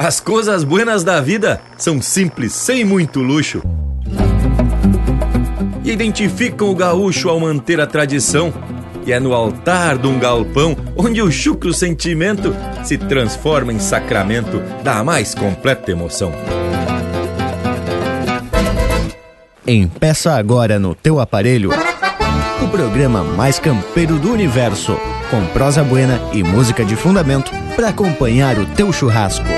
As coisas buenas da vida são simples, sem muito luxo. E identificam o gaúcho ao manter a tradição. E é no altar de um galpão onde o chucro sentimento se transforma em sacramento da mais completa emoção. Empeça agora no teu aparelho o programa mais campeiro do universo, com prosa buena e música de fundamento para acompanhar o teu churrasco.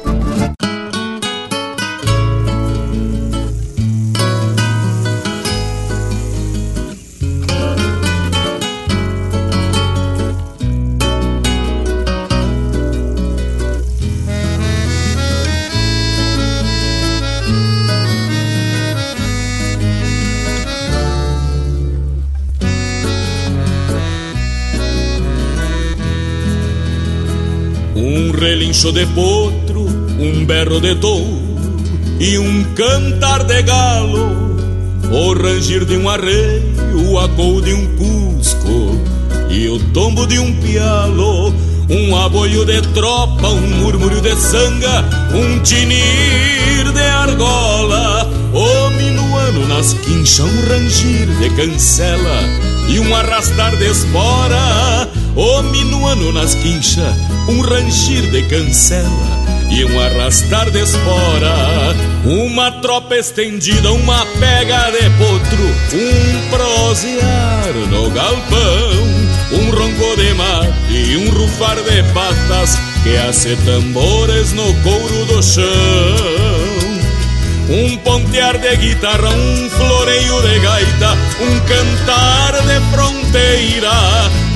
Relincho de potro, um berro de touro e um cantar de galo, o rangir de um arreio, o acou de um cusco e o tombo de um pialo, um aboio de tropa, um murmúrio de sanga, um tinir de argola, o minuano nas quinchas, um rangir de cancela e um arrastar de espora o minuano nas quinchas, um rangir de cancela e um arrastar de espora. Uma tropa estendida, uma pega de potro, um prosear no galpão, um ronco de mate e um rufar de patas que hace tambores no couro do chão. Um pontear de guitarra, um floreio de gaita, um cantar de fronteira,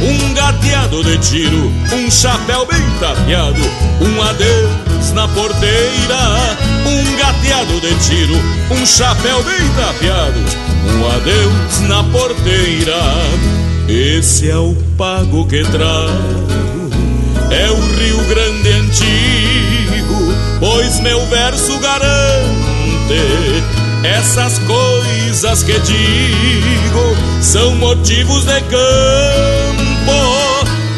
um gateado de tiro, um chapéu bem tapeado, um adeus na porteira, um gateado de tiro, um chapéu bem tapeado, um adeus na porteira. Esse é o pago que trago, é o Rio Grande antigo, pois meu verso garante essas coisas que digo são motivos de campo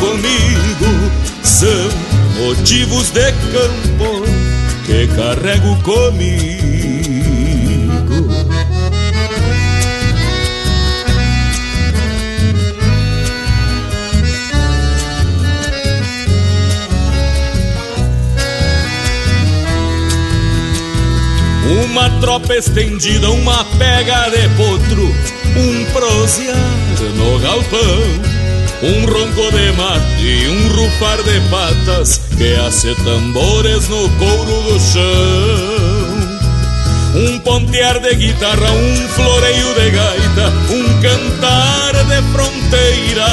comigo. São motivos de campo que carrego comigo. Uma tropa estendida, uma pega de potro, um prosear no galpão, um ronco de mate e um rufar de patas que hace tambores no couro do chão. Um pontear de guitarra, um floreio de gaita, um cantar de fronteira,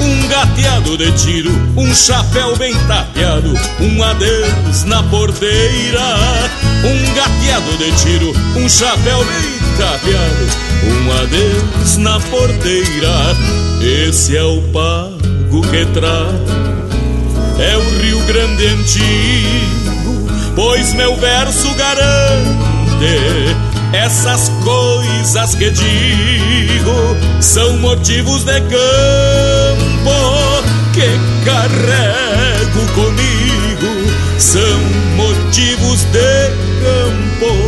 um gateado de tiro, um chapéu bem tapeado, um adeus na porteira, um gateado de tiro, um chapéu bem um adeus na porteira. Esse é o pago que traz, é o Rio Grande antigo, pois meu verso garante essas coisas que digo são motivos de campo que carrego comigo. São motivos de campo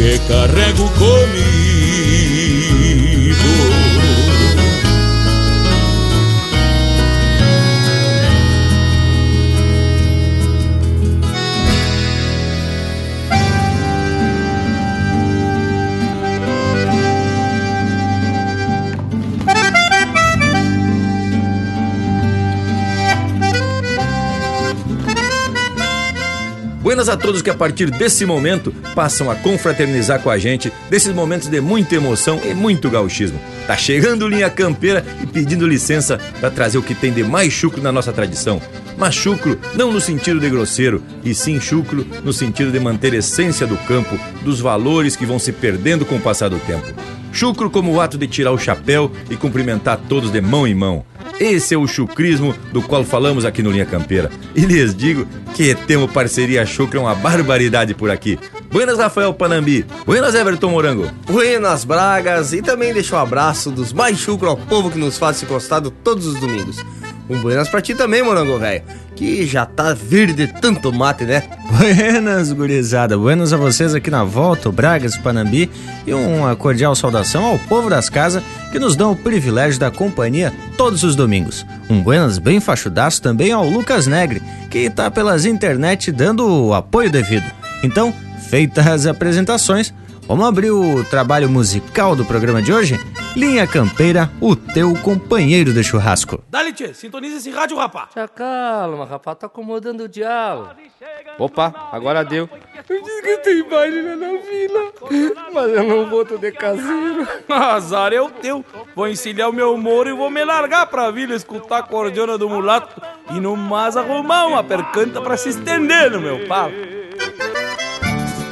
que carrego comigo. Buenas a todos que a partir desse momento passam a confraternizar com a gente desses momentos de muita emoção e muito gauchismo. Tá chegando linha campeira e pedindo licença para trazer o que tem de mais chucro na nossa tradição. Mas chucro não no sentido de grosseiro, e sim chucro no sentido de manter a essência do campo, dos valores que vão se perdendo com o passar do tempo. Chucro como o ato de tirar o chapéu e cumprimentar todos de mão em mão. Esse é o chucrismo do qual falamos aqui no Linha Campeira. E lhes digo que temos parceria chucra uma barbaridade por aqui. Buenas Rafael Panambi, buenas Everton Morango. Buenas Bragas e também deixa um abraço dos mais chucro ao povo que nos faz esse costado todos os domingos. Um buenas pra ti também, morango velho, que já tá verde de tanto mate, né? Buenas, gurizada. Buenas a vocês aqui na volta, o Bragas Panambi, e uma cordial saudação ao povo das casas que nos dão o privilégio da companhia todos os domingos. Um buenas bem fachudaço também ao Lucas Negre, que tá pelas internet dando o apoio devido. Então, feitas as apresentações, Vamos abrir o trabalho musical do programa de hoje? Linha Campeira, o teu companheiro de churrasco. Dá-lhe, tchê, sintoniza esse rádio, rapá. Já calma, rapá, tá acomodando o diabo. Opa, agora deu. Eu disse que tem baile na vila, mas eu não vou de caseiro. Azar é o teu. Vou encilhar o meu moro e vou me largar pra vila escutar a cordiona do mulato e no mais arrumar uma percanta pra se estender no meu papo.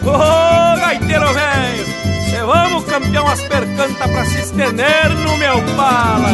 Ô, oh, gaiteiro velho, vamos campeão as percantas pra se estender no meu pala,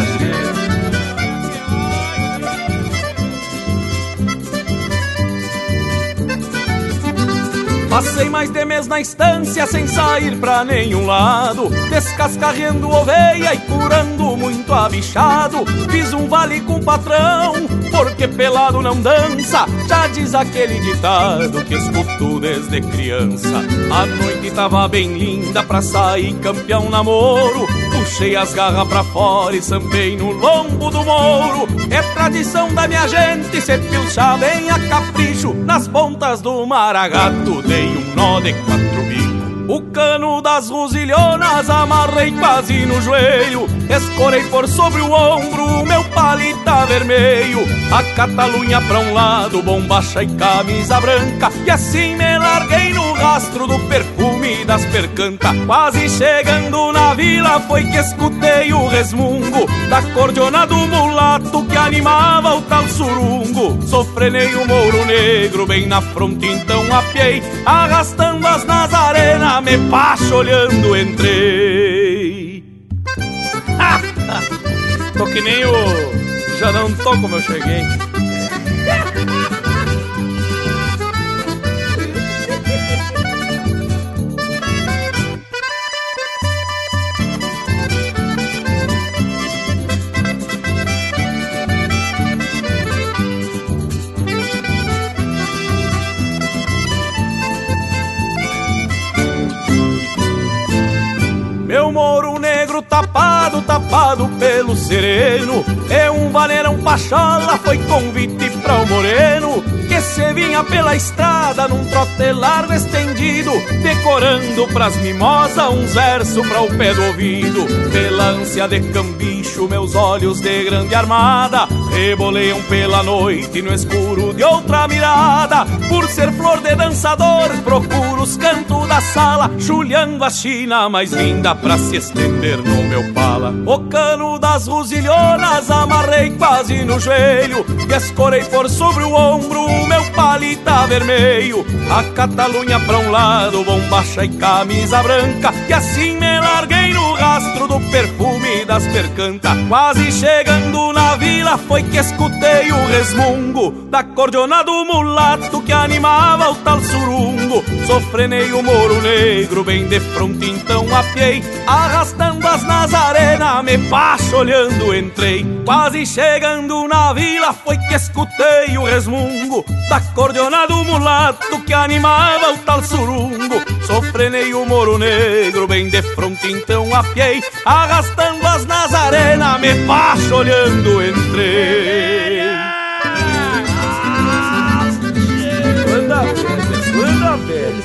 Passei mais de mês na estância sem sair pra nenhum lado Descascarrendo oveia e curando muito abichado. Fiz um vale com o patrão, porque pelado não dança. Já diz aquele ditado que escuto desde criança. A noite tava bem linda pra sair campeão namoro. Puxei as garras pra fora e sampei no lombo do mouro É tradição da minha gente se pilchar bem a capricho. Nas pontas do maragato dei um nó de quatro bicos o cano das rosilhonas amarrei quase no joelho. Escorei por sobre o ombro, meu palita vermelho A catalunha pra um lado, bombacha e camisa branca E assim me larguei no rastro do perfume das percantas Quase chegando na vila foi que escutei o resmungo Da cordiona do mulato que animava o tal surungo Sofrenei o mouro negro bem na fronte então apiei Arrastando as nazarenas me passo olhando entrei. tô que nem o. Já não tô como eu cheguei. Tapado, tapado pelo sereno. É um vaneirão pachola, foi convite pra o moreno Que se vinha pela estrada num trote largo estendido Decorando pras mimosas uns versos pra o pé do ouvido Pela ânsia de cambicho, meus olhos de grande armada Reboleiam pela noite no escuro de outra mirada Por ser flor de dançador, procuro os cantos da sala Chulhando a china mais linda pra se estender no meu pala. O cano das rosilhonas amarrei quase no joelho e escorei por sobre o ombro meu palita vermelho A Catalunha pra um lado, bombacha e camisa branca E assim me larguei no rastro do perfume das percantas. Quase chegando na vila foi que escutei o resmungo Da cordiona do mulato que animava o tal surungo. Sofrenei o moro negro bem de fronte então apiei Arrastando as nazarenas, me passo olhando entrei. Quase chegando na vila foi que escutei o resmungo Da cordiona do mulato que animava o tal surungo Sofrenei o moro negro bem de fronte então apiei Arrastando as nazarenas, me passo olhando entrei Manda velho, manda velho. Eles.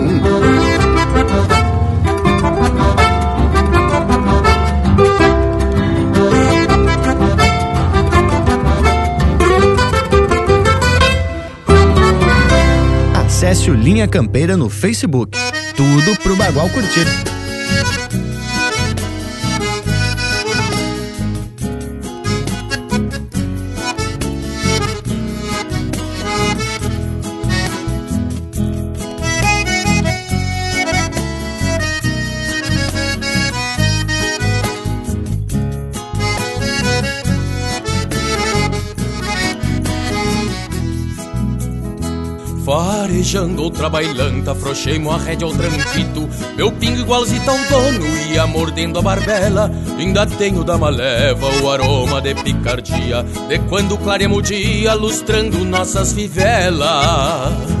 Linha Campeira no Facebook. Tudo pro Bagual curtir. Farejando outra bailanta, afrouxei-mo a rédea ao tranquito Meu pingo igualzinho ao dono, ia mordendo a barbela. Ainda tenho da maleva o aroma de picardia De quando clareamos o dia, lustrando nossas fivelas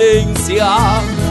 querência.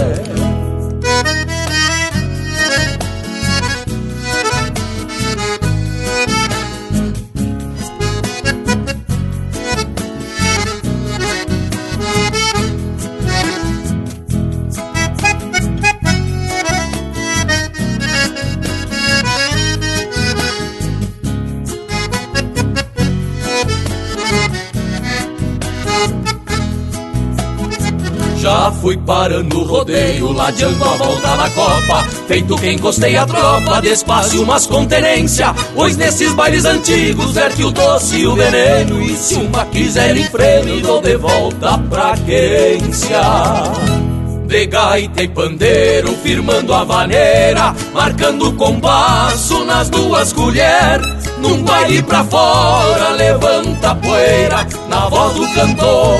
Fui parando o rodeio, ladeando a volta na copa. Feito que encostei a tropa, despacio mas com tenência. Pois nesses bailes antigos verte o doce e o veneno. E se uma quiser em freno, dou de volta pra quência de gaita e pandeiro, firmando a vaneira, marcando o compasso nas duas colheres. Num baile pra fora, levanta a poeira, na voz do cantor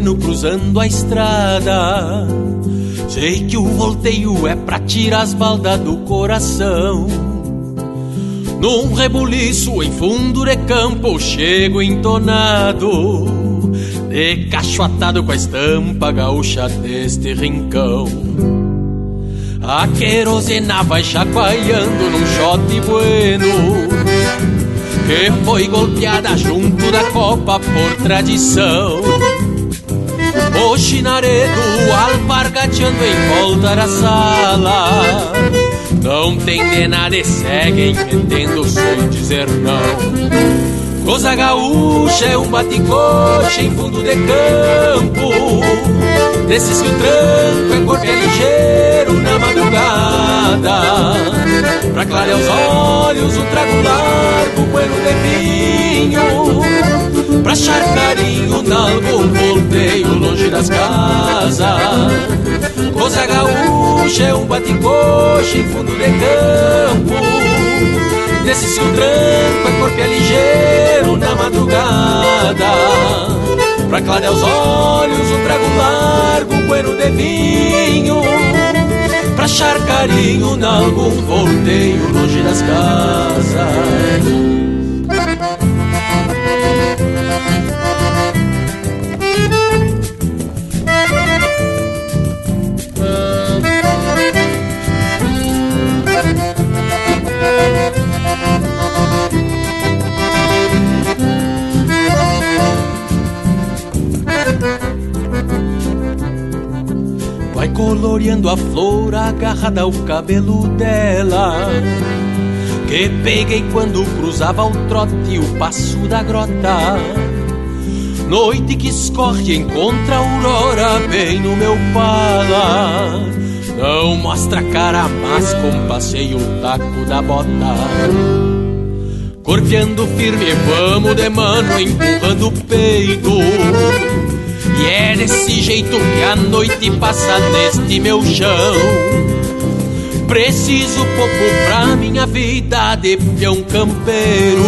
Bueno cruzando a estrada. Sei que o volteio é pra tirar as baldas do coração. Num rebuliço em fundo de campo chego entonado, de cacho atado com a estampa gaúcha deste rincão. A querosena vai chacoalhando num shot bueno que foi golpeada junto da copa por tradição. O chinaredo alpargateando em volta da sala. Não tem de nada e seguem metendo sem dizer não Coisa gaúcha é um baticoche em fundo de campo. Desses que o tranco é corpo é ligeiro na madrugada. Pra clarear os olhos um trago largo, bueno de vinho. Pra achar carinho nalgo, um volteio longe das casas. Coisa gaúcha é um baticoche em fundo de campo Desses que o tranco é corpo é ligeiro na madrugada. Pra clarear os olhos um trago largo, um bueno de vinho. Pra achar carinho nalgum volteio longe das casas olhando a flor agarrada ao cabelo dela. Que peguei quando cruzava o trote o passo da grota. Noite que escorre encontra a aurora bem no meu pala. Não mostra cara, mas compassei o taco da bota. Corteando firme, vamos de mano, empurrando o peito. E é desse jeito que a noite passa neste meu chão. Preciso pouco pra minha vida de peão campeiro.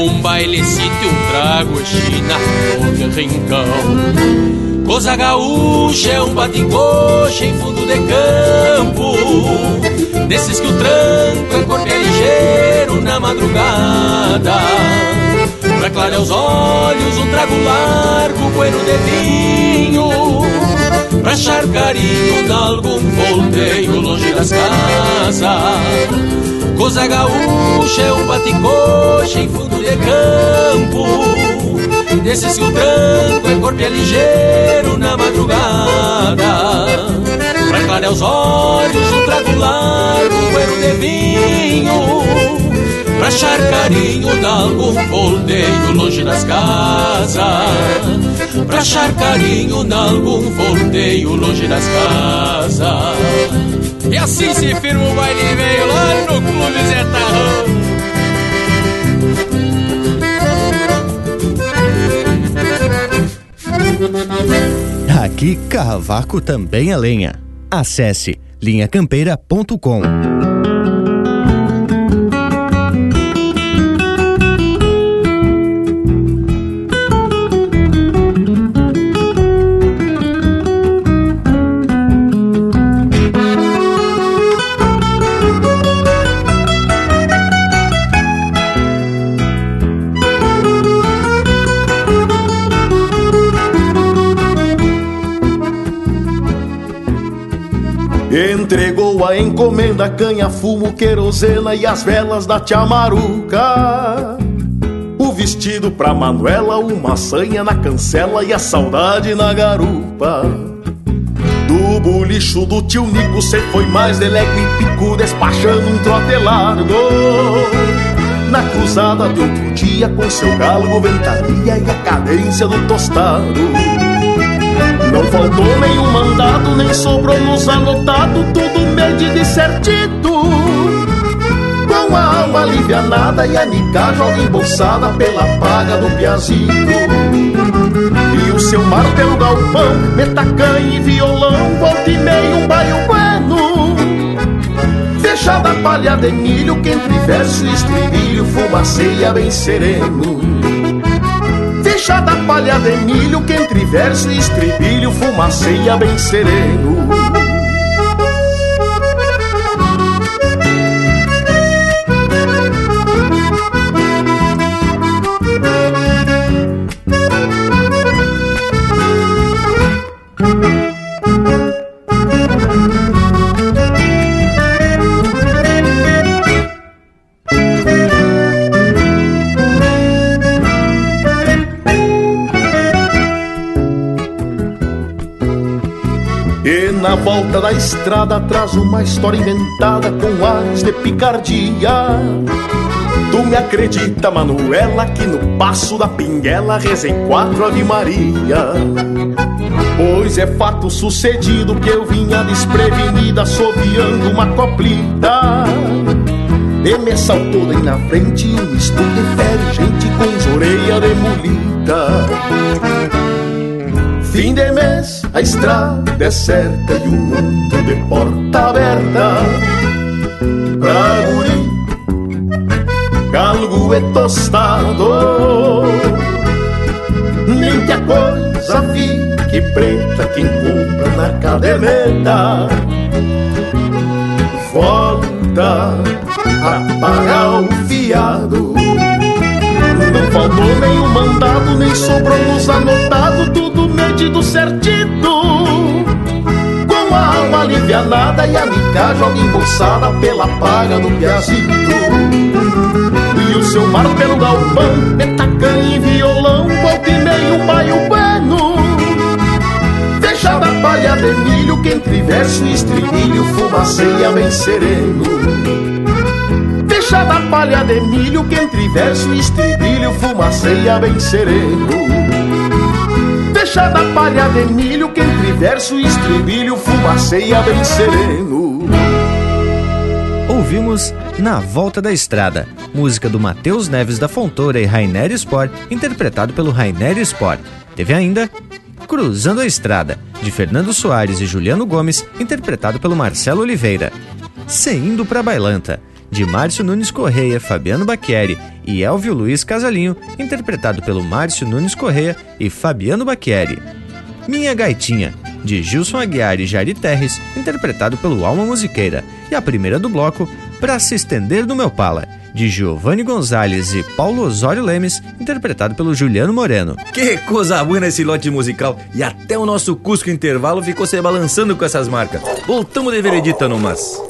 Um baile sítio, um trago china no rincão. Coisa gaúcha é um batingoche em fundo de campo Desses que o tranco é corpo ligeiro na madrugada Pra clarear os olhos um trago largo, bueno de vinho Pra achar carinho de algum volteio longe das casas. Coisa gaúcha é um baticoche em fundo de campo Desses que o tranco é corpo é ligeiro na madrugada. Pra clarear os olhos um trago largo, um de vinho Pra achar carinho de algum volteio longe das casas Pra achar carinho de algum volteio longe das casas E assim se firma o baile veio lá no Clube Zé Tarrão Aqui, Carravaco também é lenha. Acesse linhacampeira.com. Entregou a encomenda, canha, fumo, querosena e as velas da tia Maruca. O vestido pra Manuela, uma sanha na cancela e a saudade na garupa. Do bolicho do tio Nico, cê foi mais delegre e pico, despachando um trote largo. Na cruzada de outro dia, com seu galo, ventania e a cadência do tostado. Não faltou nenhum mandado, nem sobrou nos anotado, tudo medido e certito. Com a alma alivianada e a nica joga embolsada pela paga do piazito. E o seu mar pelo galpão, metacanha e violão, volta e meio um baio bueno. Fechada palha de milho, que entre verso estribilho fumaceia bem sereno da palha de milho que entre verso e estribilho fumaceia bem sereno. Volta da estrada traz uma história inventada com ares de picardia. Tu me acredita, Manuela, que no passo da pinguela rezei quatro Ave Maria. Pois é fato sucedido que eu vinha desprevenida, assoviando uma coplita. E me saltou daí na frente um fé, gente com orelhas de mulita. Fim de mês, a estrada é certa e o mundo de porta aberta. Pra guri, galgo é tostado. Nem que a coisa fique preta, quem compra na caderneta. Volta a pagar o fiado. Não faltou nenhum mandado, nem sobrou nos anotado, medido certito. Com a alma alivianada e a mica joga embolsada pela paga do piazito. E o seu mar pelo galpão, metacanha e violão, volta e meio um bueno. Fechada a palha de milho, quem entre verso e estribilho fumaceia bem sereno. Fechada a palha de milho que entre verso e estribilho fumaceia bem sereno. Fechada palha de milho que entre verso e estribilho fumaceia bem sereno. Ouvimos Na Volta da Estrada, música do Matheus Neves da Fontoura e Rainer Sport, interpretado pelo Rainer Sport. Teve ainda Cruzando a Estrada, de Fernando Soares e Juliano Gomes, interpretado pelo Marcelo Oliveira. Seindo pra Bailanta, de Márcio Nunes Correia, Fabiano Bacchieri e Elvio Luiz Casalinho, interpretado pelo Márcio Nunes Correia e Fabiano Bacchieri. Minha Gaitinha, de Gilson Aguiar e Jari Terres, interpretado pelo Alma Musiqueira. E a primeira do bloco, Pra se estender no meu pala, de Giovanni Gonzalez e Paulo Osório Lemes, interpretado pelo Juliano Moreno. Que coisa boa nesse lote musical! E até o nosso Cusco Intervalo ficou se balançando com essas marcas. Voltamos de veredita no mas.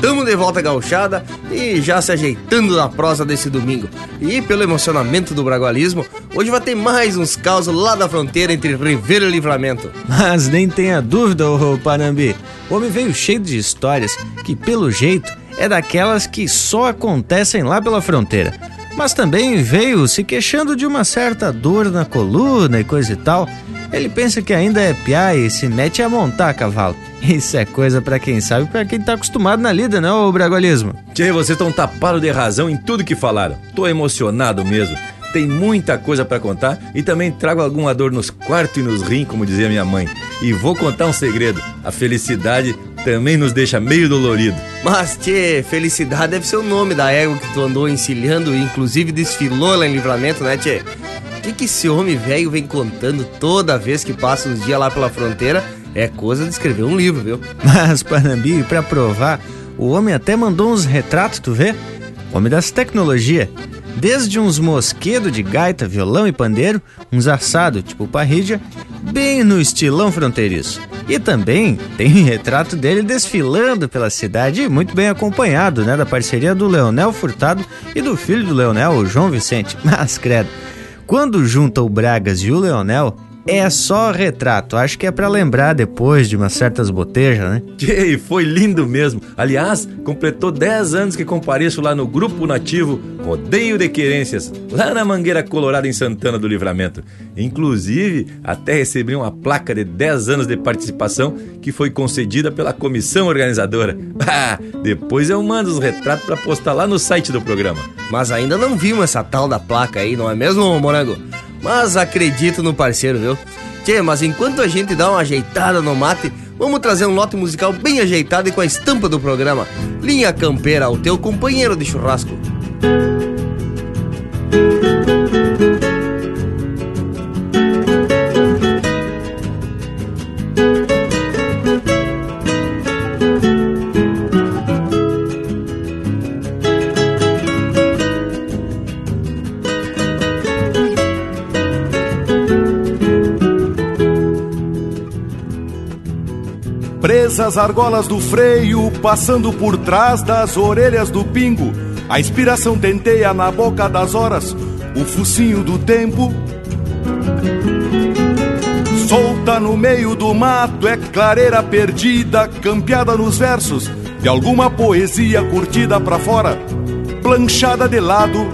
Tamo de volta gauchada e já se ajeitando na prosa desse domingo. E pelo emocionamento do bragualismo, hoje vai ter mais uns causos lá da fronteira entre Ribeira e Livramento. Mas nem tenha dúvida, ô Panambi, o homem veio cheio de histórias que, pelo jeito, é daquelas que só acontecem lá pela fronteira. Mas também veio se queixando de uma certa dor na coluna e coisa e tal. Ele pensa que ainda é piá e se mete a montar cavalo. Isso é coisa para quem sabe, para quem tá acostumado na lida, não, o bragualismo. Tchê, vocês estão tapados de razão em tudo que falaram. Tô emocionado mesmo. Tem muita coisa para contar e também trago alguma dor nos quartos e nos rins, como dizia minha mãe. E vou contar um segredo: a felicidade também nos deixa meio dolorido. Mas, tchê, felicidade deve ser o nome da égua que tu andou encilhando e inclusive desfilou lá em livramento, né, tchê? O que, que esse homem velho vem contando toda vez que passa uns dias lá pela fronteira? É coisa de escrever um livro, viu? Mas, Panambi, pra provar, o homem até mandou uns retratos, tu vê? Homem das tecnologias. Desde uns mosquedos de gaita, violão e pandeiro, uns assados tipo parrídia, bem no estilão fronteiriço. E também tem retrato dele desfilando pela cidade, muito bem acompanhado, né, da parceria do Leonel Furtado e do filho do Leonel, o João Vicente. Mas credo, quando junta o Bragas e o Leonel, é só retrato. Acho que é para lembrar depois de umas certas botejas, né? E foi lindo mesmo. Aliás, completou 10 anos que compareço lá no Grupo Nativo Rodeio de Querências, lá na Mangueira Colorada, em Santana do Livramento. Inclusive, até recebi uma placa de 10 anos de participação que foi concedida pela comissão organizadora. Ah, depois eu mando os retratos para postar lá no site do programa. Mas ainda não vimos essa tal da placa aí, não é mesmo, Morango? Mas acredito no parceiro, viu? Tchê, mas enquanto a gente dá uma ajeitada no mate, vamos trazer um lote musical bem ajeitado e com a estampa do programa. Linha Campeira, o teu companheiro de churrasco. Presas argolas do freio, passando por trás das orelhas do pingo. A inspiração tenteia na boca das horas, o focinho do tempo. Solta no meio do mato, é clareira perdida, campeada nos versos de alguma poesia curtida pra fora, planchada de lado.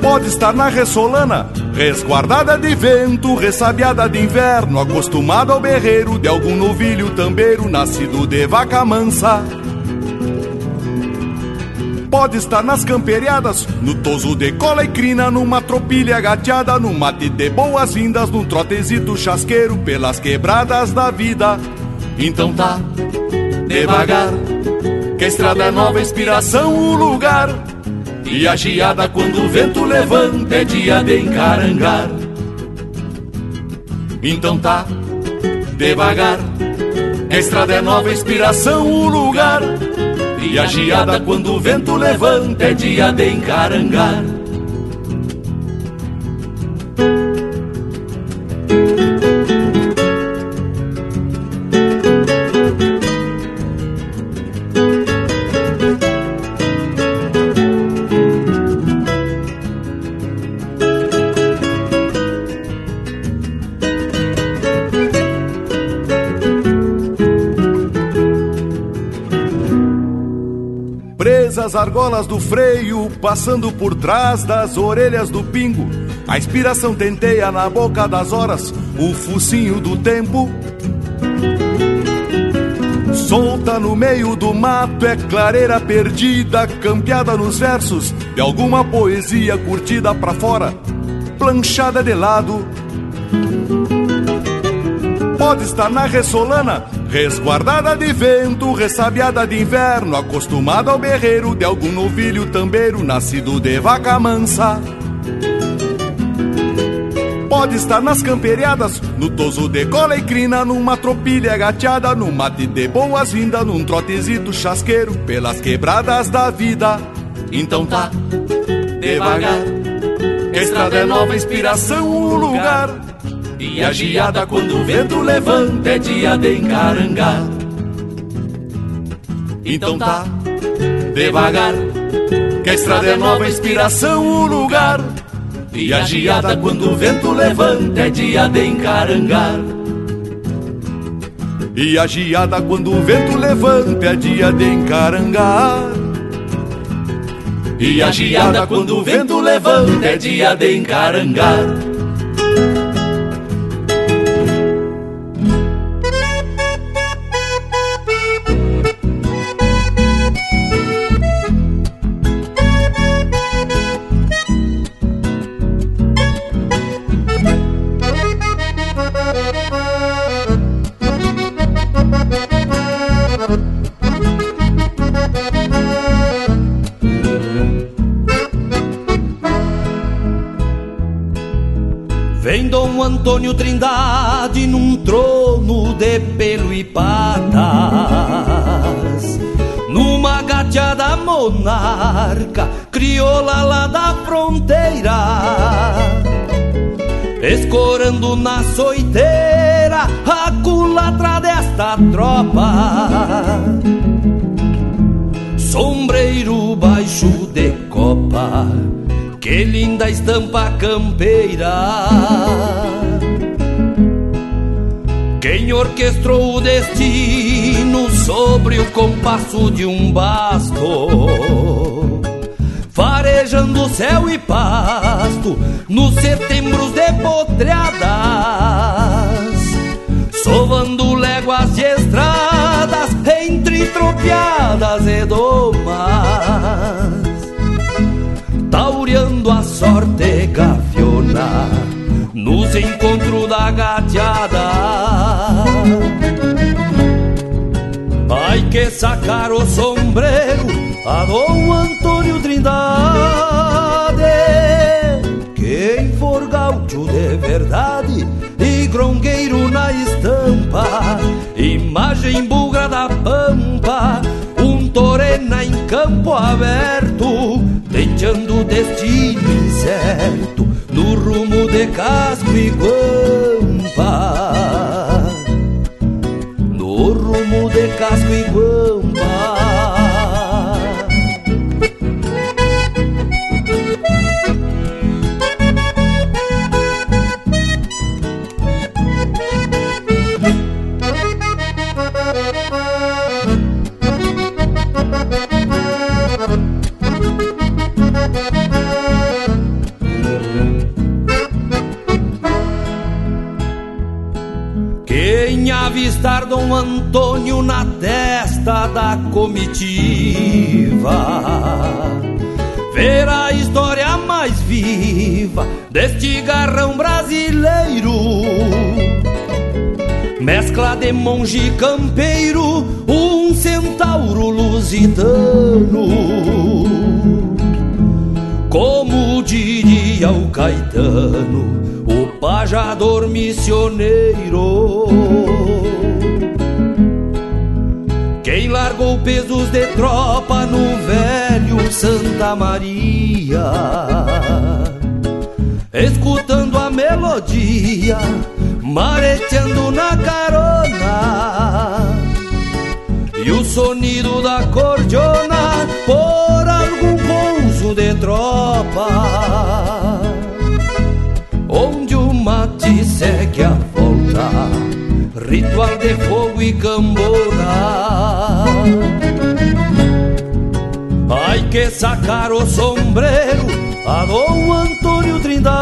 Pode estar na ressolana, Resguardada de vento, ressabiada de inverno, acostumada ao berreiro de algum novilho tambeiro, nascido de vaca mansa. Pode estar nas camperiadas, no toso de cola e crina, numa tropilha gateada, num mate de boas-vindas, num trotezito chasqueiro pelas quebradas da vida. Então tá, devagar, que a estrada é nova inspiração, o lugar e a geada quando o vento levanta é dia de encarangar. Então tá, devagar a estrada é nova inspiração, o lugar. E a geada quando o vento levanta é dia de encarangar do freio, passando por trás das orelhas do pingo. A inspiração tenteia na boca das horas, o focinho do tempo. Solta no meio do mato, é clareira perdida, campeada nos versos de alguma poesia curtida pra fora, planchada de lado. Pode estar na ressolana, Resguardada de vento, ressabiada de inverno, acostumada ao berreiro de algum novilho tambeiro, nascido de vaca mansa. Pode estar nas camperiadas, no toso de cola e crina, numa tropilha gateada, num mate de boas-vindas, num trotezito chasqueiro, pelas quebradas da vida. Então tá, devagar, estrada é nova inspiração, o lugar e a geada quando o vento levanta é dia de encarangar. Então tá, devagar Que a estrada é nova inspiração, o lugar. E a geada quando o vento levanta é dia de encarangar. E a geada quando o vento levanta é dia de encarangar. E a geada quando o vento levanta é dia de encarangar monarca, crioula lá da fronteira, escorando na soiteira a culatra desta tropa. Sombreiro baixo de copa, que linda estampa campeira quem orquestrou o destino sobre o compasso de um basto, farejando céu e pasto nos setembros de potreadas, sovando léguas de estradas entre tropiadas e domas, taureando a sorte gaviona nos encontros da gateada. Que sacar o sombreiro a Dom Antônio Trindade, quem for gaúcho de verdade e grongueiro na estampa, imagem bugra da pampa, um torena em campo aberto, deixando o destino incerto no rumo de casco e guampa casco e guampa Antônio na testa da comitiva. Ver a história mais viva deste garrão brasileiro. Mescla de monge campeiro, um centauro lusitano. Como diria o Caetano, o pajador missioneiro pagou pesos de tropa no velho Santa Maria. Escutando a melodia, mareteando na carona. E o sonido da cordiona por algum pouso de tropa. Ritual de fogo e cambona. Ai que sacar o sombreiro a Dom Antônio Trindade,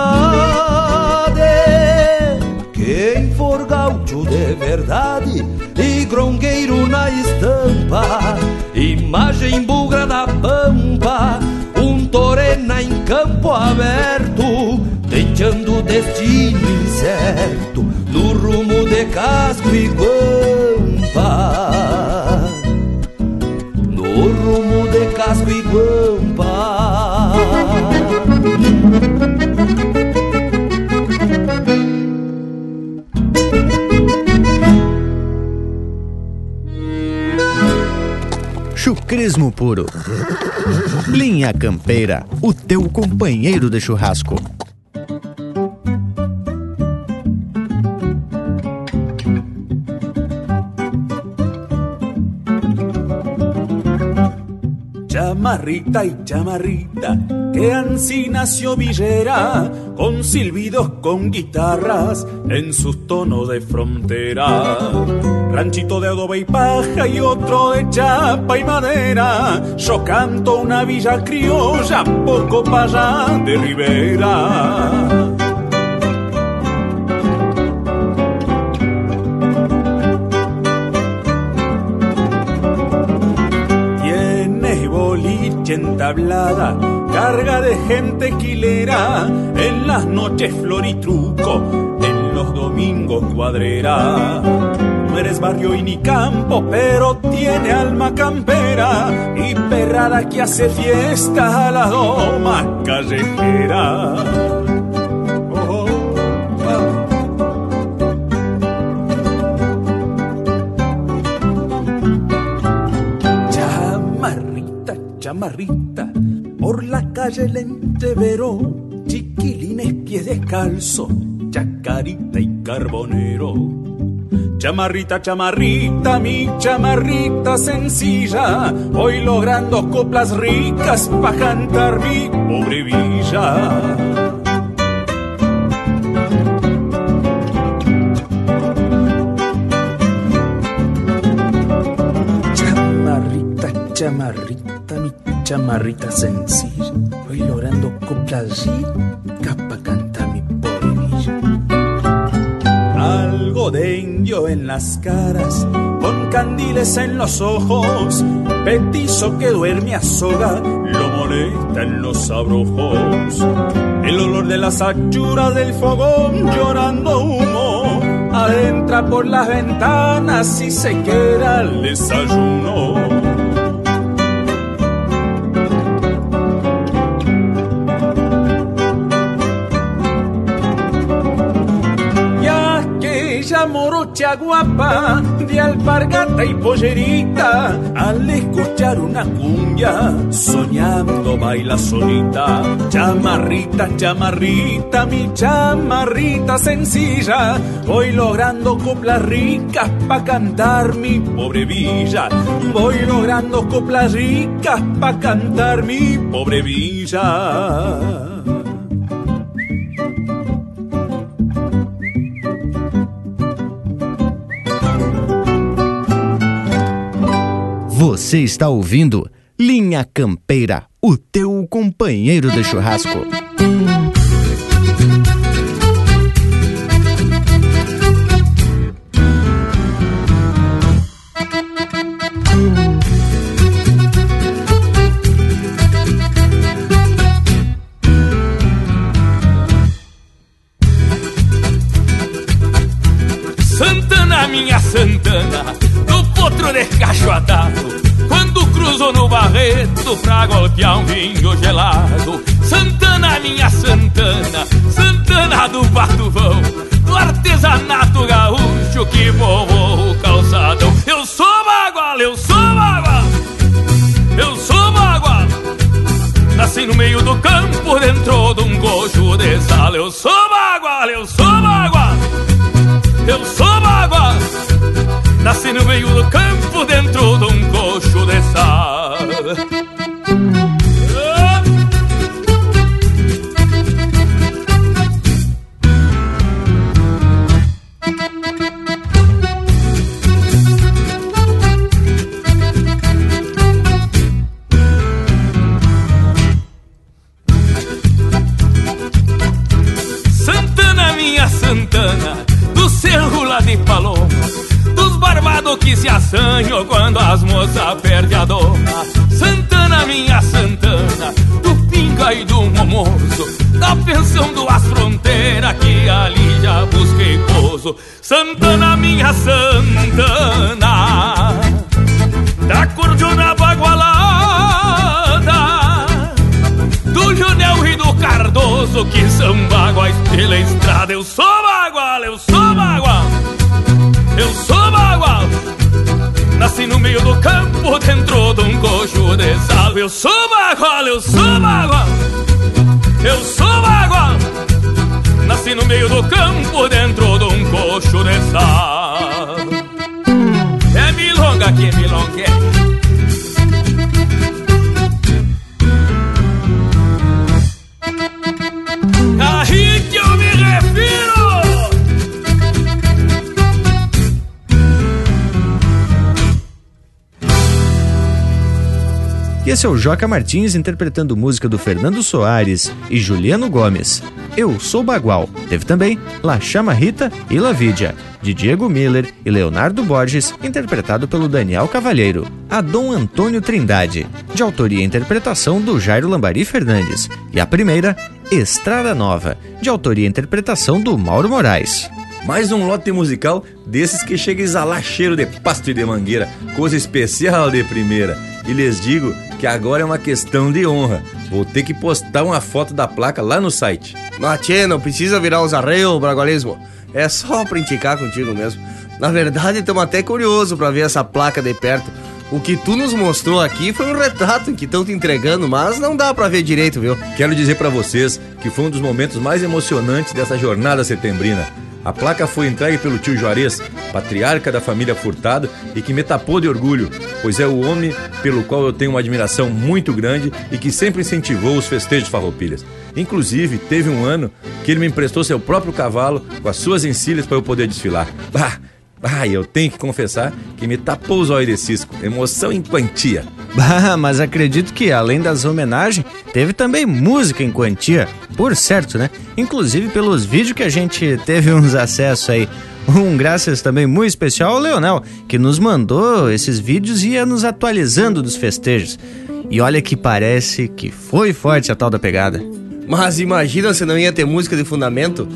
quem for gaúcho de verdade e grongueiro na estampa, imagem bugra da pampa, um torena em campo aberto, deixando o destino incerto no rumo de casco e guampa No rumo de casco e guampa Chucrismo puro. Linha Campeira, o teu companheiro de churrasco. Chamarrita y chamarrita, que ansí nació Villera, con silbidos, con guitarras, en sus tonos de frontera. Ranchito de adobe y paja y otro de chapa y madera, yo canto una villa criolla, poco para allá de Rivera. Entablada, carga de gente quilera, en las noches floritruco, en los domingos cuadrera. No eres barrio y ni campo, pero tiene alma campera y perrada que hace fiesta a la doma callejera. chamarrita, por la el entrevero, chiquilines pies descalzo, chacarita y carbonero. Chamarrita, chamarrita, mi chamarrita sencilla, voy logrando coplas ricas pa' cantar mi pobre villa. chamarrita, mi chamarrita sencilla. Voy logrando coplas ricas pa' cantar mi pobre Algo de indio en las caras, con candiles en los ojos. Petizo que duerme a soga, lo molesta en los abrojos. El olor de las achuras del fogón llorando humo. Adentra por las ventanas y se queda el desayuno. Morocha guapa de alpargata y pollerita al escuchar una cumbia soñando baila solita. Chamarrita chamarrita mi chamarrita sencilla voy logrando coplas ricas pa cantar mi pobre villa. Voy logrando coplas ricas pa cantar mi pobre villa Você está ouvindo Linha Campeira, o teu companheiro de churrasco. Santana, minha Santana, do potro de cacho doido pra golpear um vinho gelado. Santana, minha Santana, Santana do Batuvão, do artesanato gaúcho que voou o calçadão. Eu sou bagual, eu sou bagual, eu sou bagual. Nasci no meio do campo, dentro de um gojo de sala. Eu sou bagual, eu sou bagual, eu sou bagual. Nasci no meio do campo, dentro Santana, minha Santana, da cordiona bagualada do Junel e do Cardoso que são baguais pela estrada. Eu sou bagual, eu sou bagual, eu sou bagual. Nasci no meio do campo, dentro de um coxo de sal. Eu sou bagual, eu sou bagual, eu sou bagual. Nasci no meio do campo, dentro de um sal. É milonga que é E esse é o Joca Martins interpretando música do Fernando Soares e Juliano Gomes. Eu Sou Bagual. Teve também La Chama Rita e La Vidia, de Diego Miller e Leonardo Borges, interpretado pelo Daniel Cavalheiro. A Dom Antônio Trindade, de autoria e interpretação do Jairo Lambari Fernandes. E a primeira, Estrada Nova, de autoria e interpretação do Mauro Moraes. Mais um lote musical desses que chega a exalar cheiro de pasto e de mangueira, coisa especial de primeira. E lhes digo que agora é uma questão de honra. Vou ter que postar uma foto da placa lá no site. Matê, não precisa virar os arreios, bragualismo. É só pra indicar contigo mesmo. Na verdade, estamos até curioso pra ver essa placa de perto. O que tu nos mostrou aqui foi um retrato que estão te entregando, mas não dá pra ver direito, viu? Quero dizer pra vocês que foi um dos momentos mais emocionantes dessa jornada setembrina. A placa foi entregue pelo tio Juarez, patriarca da família Furtado, e que me tapou de orgulho, pois é o homem pelo qual eu tenho uma admiração muito grande e que sempre incentivou os festejos farroupilhas. Inclusive, teve um ano que ele me emprestou seu próprio cavalo com as suas encilhas para eu poder desfilar. Bah! Ah, eu tenho que confessar que me tapou os olhos de cisco. Emoção em quantia. Bah, mas acredito que além das homenagens, teve também música em quantia. Por certo, né? Inclusive pelos vídeos que a gente teve uns acessos aí. Um graças também muito especial ao Leonel, que nos mandou esses vídeos e ia nos atualizando dos festejos. E olha que parece que foi forte a tal da pegada. Mas imagina se não ia ter música de fundamento.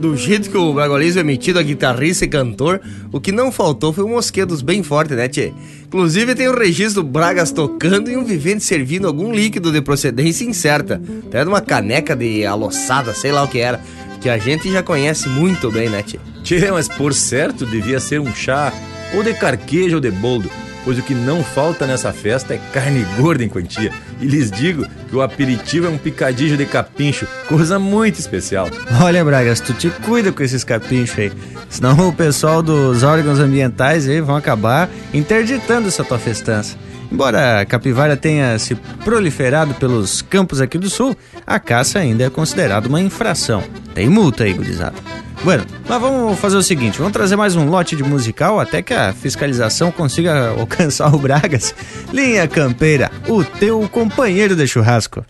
Do jeito que o Bragualismo é metido a guitarrista e cantor, o que não faltou foi um mosquedos bem forte, né, tchê? Inclusive tem o registro do Bragas tocando e um vivente servindo algum líquido de procedência incerta. Até numa caneca de aloçada, sei lá o que era. Que a gente já conhece muito bem, né, tchê? Tchê, mas por certo devia ser um chá, ou de carqueja ou de boldo, pois o que não falta nessa festa é carne gorda em quantia. E lhes digo que o aperitivo é um picadinho de capincho, coisa muito especial. Olha, Bragas, tu te cuida com esses capinchos aí. Senão o pessoal dos órgãos ambientais aí vão acabar interditando essa tua festança. Embora a capivara tenha se proliferado pelos campos aqui do sul, a caça ainda é considerada uma infração. Tem multa aí, gurizada. Bueno, mas vamos fazer o seguinte, vamos trazer mais um lote de musical até que a fiscalização consiga alcançar o Bragas. Linha Campeira, o teu companheiro de churrasco.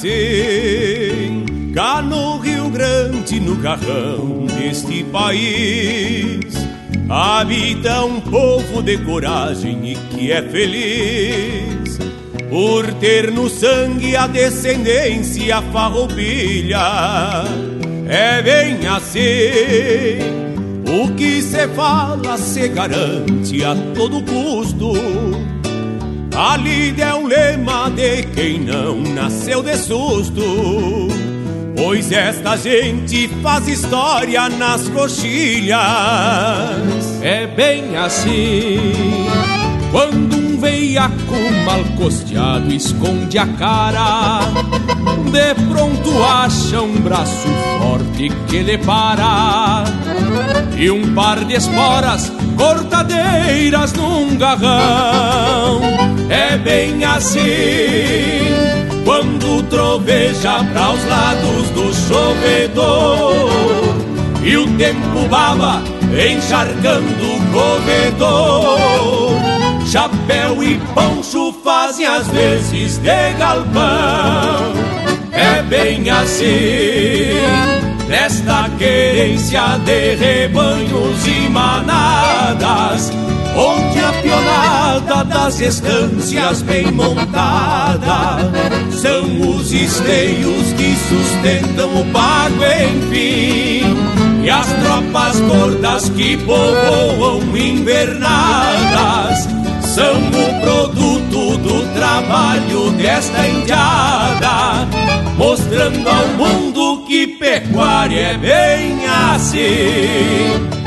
Bem assim, cá no Rio Grande, no carrão deste país, habita um povo de coragem e que é feliz por ter no sangue a descendência farroupilha. É bem assim, O que se fala se garante a todo custo. A lida é o lema de quem não nasceu de susto. Pois esta gente faz história nas coxilhas. É bem assim. Quando veiaco mal costeado esconde a cara, de pronto acha um braço forte que lhe para. E um par de esporas cortadeiras num garrão. É bem assim quando troveja para os lados do chovedor e o tempo baba encharcando o corredor. Chapéu e poncho fazem às vezes de galpão. É bem assim nesta querência de rebanhos e manadas onde a pionada das estâncias bem montada são os esteios que sustentam o pago, enfim, e as tropas gordas que povoam invernadas são o produto do trabalho desta indiada, mostrando ao mundo que pecuária é bem assim.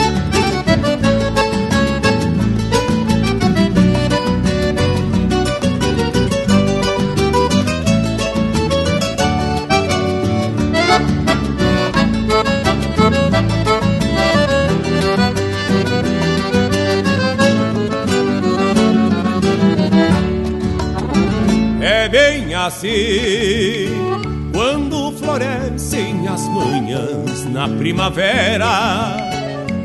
Assim quando florescem as manhãs na primavera.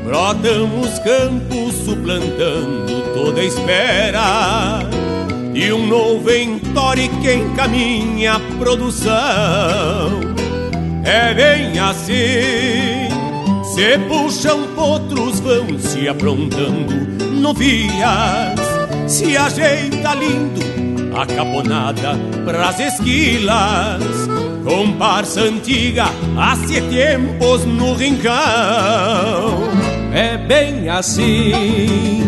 Brotam os campos suplantando toda espera de um novo entore que encaminha a produção. É bem assim, se puxam potros, vão se aprontando no vias, se ajeita lindo a caponada pras esquilas, comparsa antiga há tempos no rincão. É bem assim,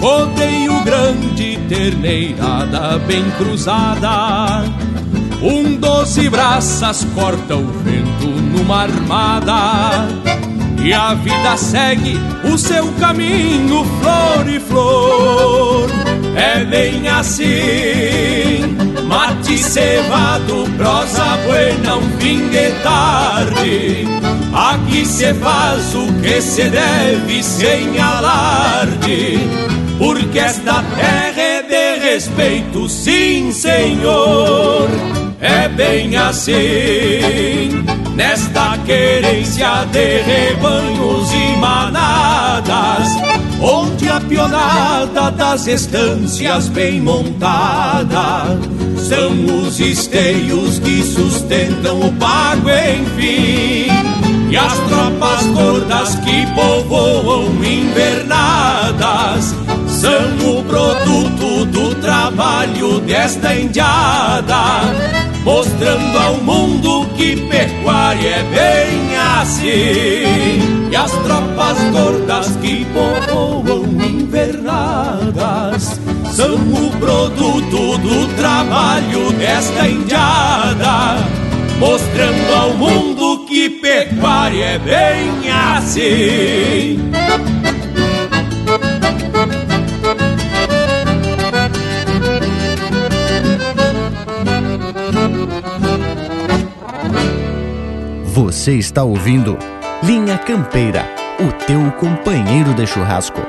rodeio grande, terneirada bem cruzada. Um doze braças corta o vento numa armada. E a vida segue o seu caminho, flor e flor é bem assim. Mate cevado, prosa buena, um fim de tarde. Aqui se faz o que se deve sem alarde, porque esta terra é de respeito, sim, senhor. É bem assim, nesta querência de rebanhos e manadas onde a pionada das estâncias bem montada são os esteios que sustentam o pago, enfim. E as tropas gordas que povoam invernadas são o produto do trabalho desta indiada, mostrando ao mundo que pecuária é bem assim. E as tropas gordas que povoam invernadas são o produto do trabalho desta indiada, mostrando ao mundo que pecuária é bem assim. Você está ouvindo Linha Campeira, o teu companheiro de churrasco.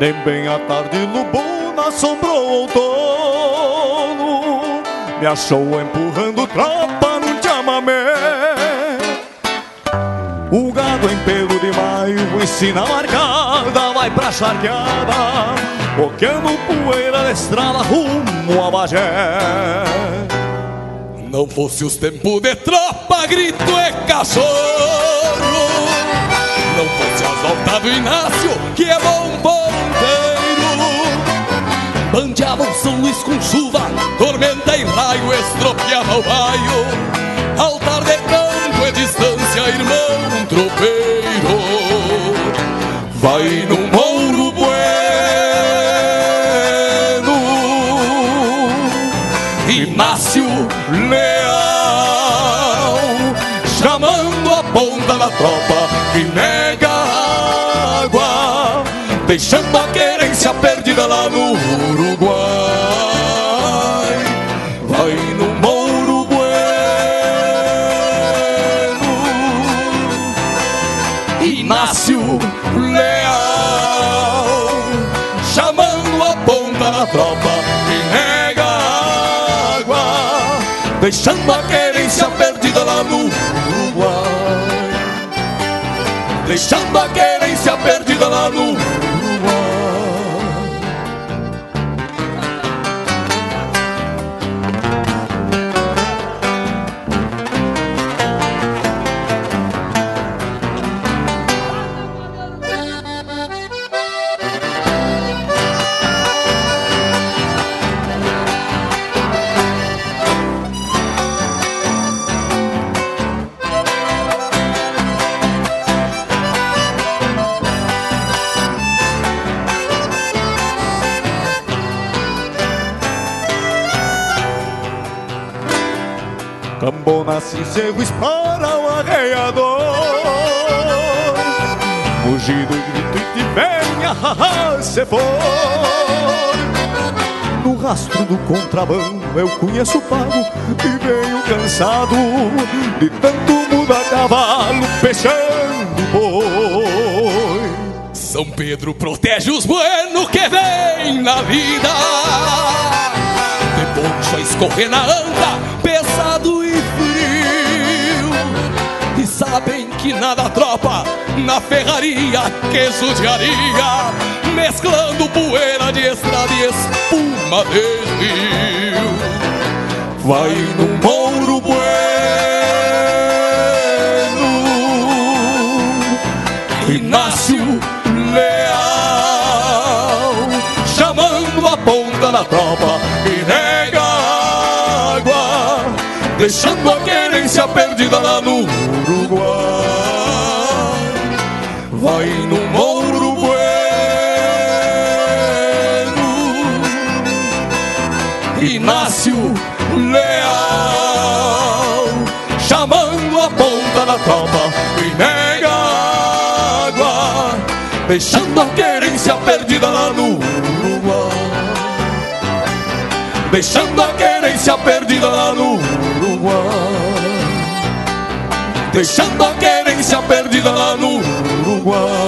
Nem bem à tarde, Lubuna assombrou outono. Me achou empurrando tropa no chamamé. O gado em pelo de maio ensina marcada, vai pra charqueada. Boqueando poeira de estrada rumo a Bagé. Não fosse os tempos de tropa, grito e cachorro. Não fosse as voltas do Inácio, que é bom ponteiro. Bandeava o São Luís com chuva, tormenta e raio, estropiava o raio. Altar de campo e distância, irmão tropeiro. Deixando a querência perdida lá no Uruguai. Vai no Mouro Bueno, Inácio Leal, chamando a ponta da tropa que nega água, deixando a querência perdida lá no Uruguai deixando a querência perdida lá no Uruguai. Cambona, sincero, espara o arreador Mugido, grito e te venha, se for. No rastro do contrabando eu conheço o pago E venho cansado de tanto mudar cavalo Peixando boi. São Pedro protege os buenos que vem na vida. De poncho a escorrer na anda, sabem que nada tropa na ferraria que judiaria Mesclando poeira de estrada e espuma de rio. Vai no Mouro Bueno Inácio Leal Chamando a ponta da tropa e nega água Deixando a querência perdida lá no Uruguai Deixando a querência perdida lá no Uruguai. Deixando a querência perdida lá no Uruguai. Deixando a querência perdida lá no Uruguai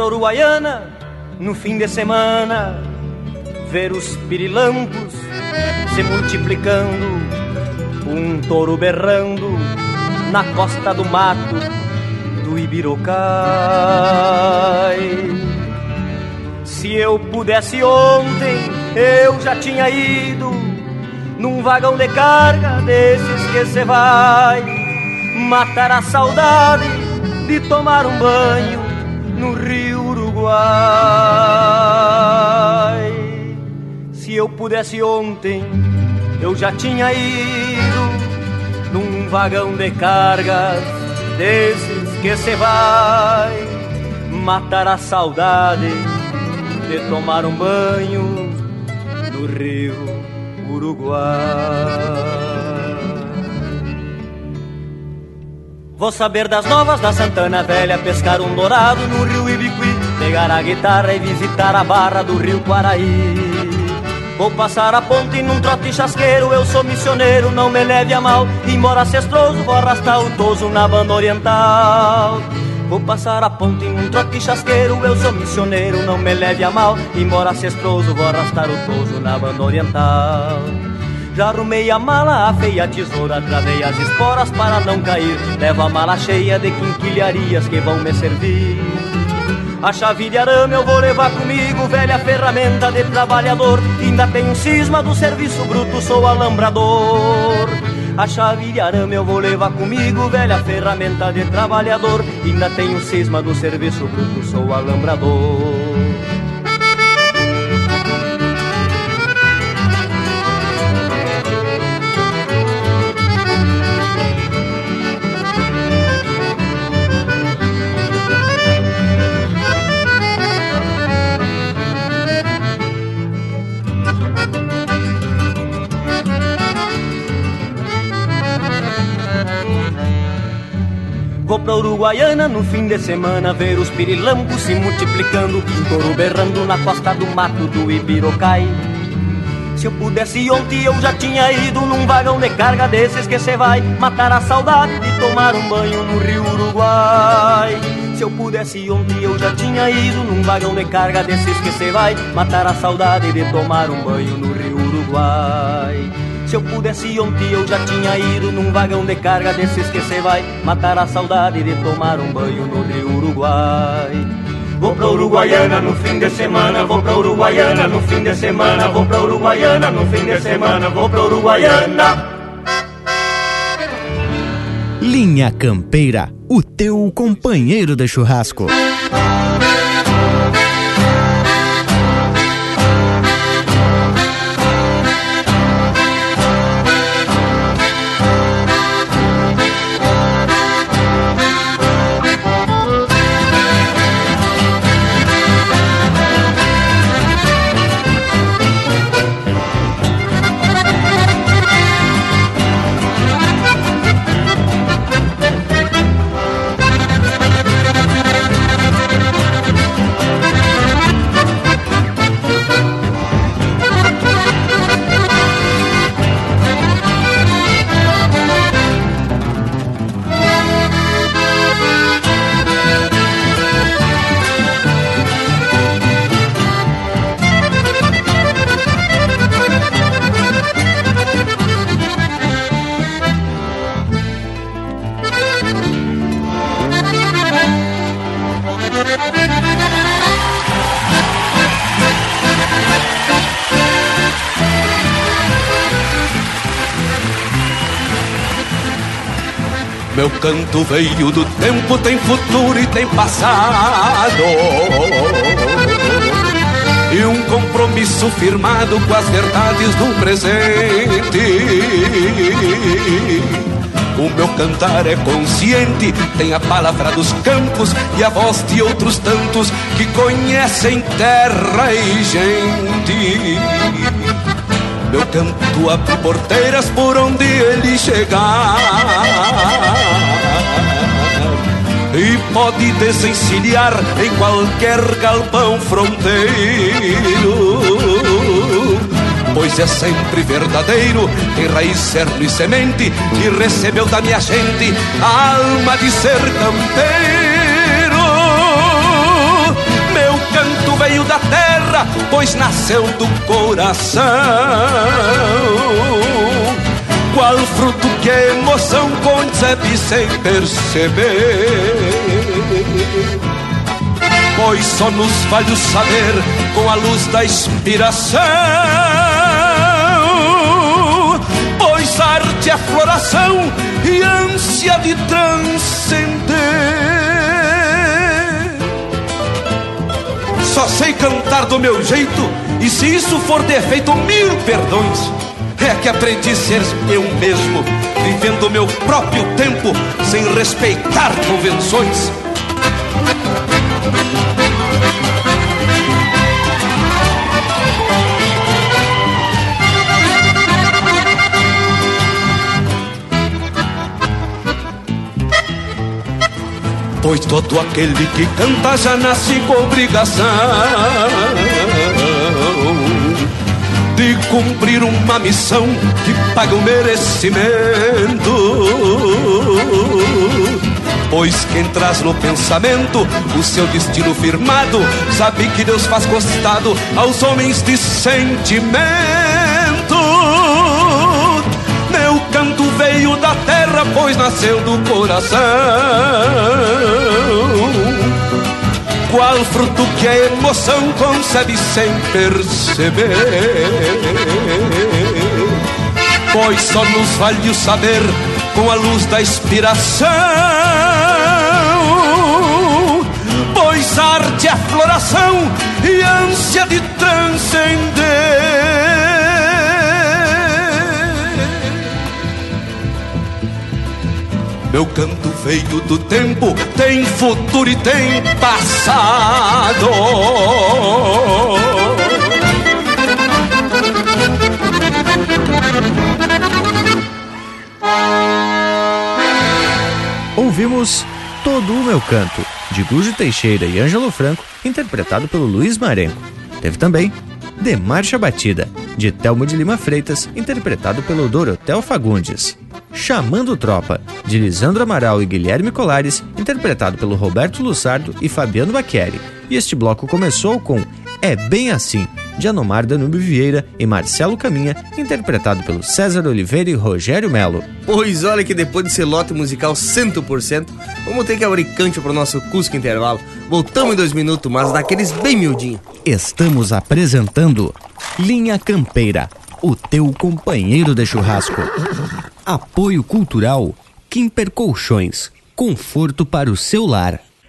pra Uruguaiana no fim de semana ver os pirilampos se multiplicando, um touro berrando na costa do mato do Ibirocai. Se eu pudesse ontem, eu já tinha ido num vagão de carga desses que cê vai matar a saudade de tomar um banho Uruguai. Se eu pudesse ontem, eu já tinha ido num vagão de cargas desses que se vai matar a saudade de tomar um banho no Rio Uruguai. Vou saber das novas da Santana Velha, pescar um dourado no rio Ibiqui, pegar a guitarra e visitar a barra do rio Quaraí. Vou passar a ponte num trote chasqueiro, eu sou missioneiro, não me leve a mal. Embora cestroso, vou arrastar o toso na banda oriental. Vou passar a ponte num trote chasqueiro, eu sou missioneiro, não me leve a mal. Embora cestroso, vou arrastar o toso na banda oriental. Já arrumei a mala, a tesoura, travei as esporas para não cair. Levo a mala cheia de quinquilharias que vão me servir. A chave de arame eu vou levar comigo, velha ferramenta de trabalhador. Ainda tenho cisma do serviço bruto, sou alambrador. A chave de arame eu vou levar comigo, velha ferramenta de trabalhador. Ainda tenho cisma do serviço bruto, sou alambrador. Vou pra Uruguaiana no fim de semana ver os pirilampos se multiplicando, touro berrando na costa do mato do Ibirocai. Se eu pudesse ontem eu já tinha ido num vagão de carga desses que cê vai matar a saudade de tomar um banho no rio Uruguai. Se eu pudesse ontem eu já tinha ido num vagão de carga desses que cê vai matar a saudade de tomar um banho no rio Uruguai. Se eu pudesse ontem eu já tinha ido num vagão de carga desses que cê vai matar a saudade de tomar um banho no rio Uruguai. Vou pra Uruguaiana no fim de semana, vou pra Uruguaiana no fim de semana, vou pra Uruguaiana no fim de semana, vou pra Uruguaiana. Linha Campeira, o teu companheiro de churrasco. Canto veio do tempo, tem futuro e tem passado. E um compromisso firmado com as verdades do presente. O meu cantar é consciente, tem a palavra dos campos e a voz de outros tantos que conhecem terra e gente. Meu canto abre porteiras por onde ele chegar pode desencilhar em qualquer galpão fronteiro Pois é sempre verdadeiro, tem raiz, cerno e semente E recebeu da minha gente a alma de ser campeiro Meu canto veio da terra, pois nasceu do coração. Qual fruto que emoção concebe sem perceber? Pois só nos vale o saber com a luz da inspiração. Pois arte é floração e ânsia de transcender. Só sei cantar do meu jeito, e se isso for defeito, mil perdões. É que aprendi a ser eu mesmo, vivendo meu próprio tempo, sem respeitar convenções. Pois todo aquele que canta já nasce com obrigação de cumprir uma missão que paga o merecimento. Pois quem traz no pensamento o seu destino firmado, sabe que Deus faz costado aos homens de sentimento. Pois nasceu do coração. Qual fruto que a emoção concebe sem perceber? Pois só nos vale o saber com a luz da inspiração. Pois arte é floração e ânsia de transcender. Meu canto veio do tempo, tem futuro e tem passado. Ouvimos Todo o Meu Canto, de Gujo Teixeira e Ângelo Franco, interpretado pelo Luiz Marenco. Teve também De Marcha Batida, de Telmo de Lima Freitas, interpretado pelo Dorotel Fagundes. Chamando Tropa, de Lisandro Amaral e Guilherme Colares, interpretado pelo Roberto Lussardo e Fabiano Bacchieri. E este bloco começou com É Bem Assim, de Anomar Danúbio Vieira e Marcelo Caminha, interpretado pelo César Oliveira e Rogério Melo. Pois olha que depois desse lote musical 100%, vamos ter que abrir cancha pro nosso Cusco Intervalo. Voltamos em dois minutos, mas daqueles bem miudinho. Estamos apresentando Linha Campeira, o teu companheiro de churrasco. Apoio Cultural Kimper Colchões, conforto para o seu lar.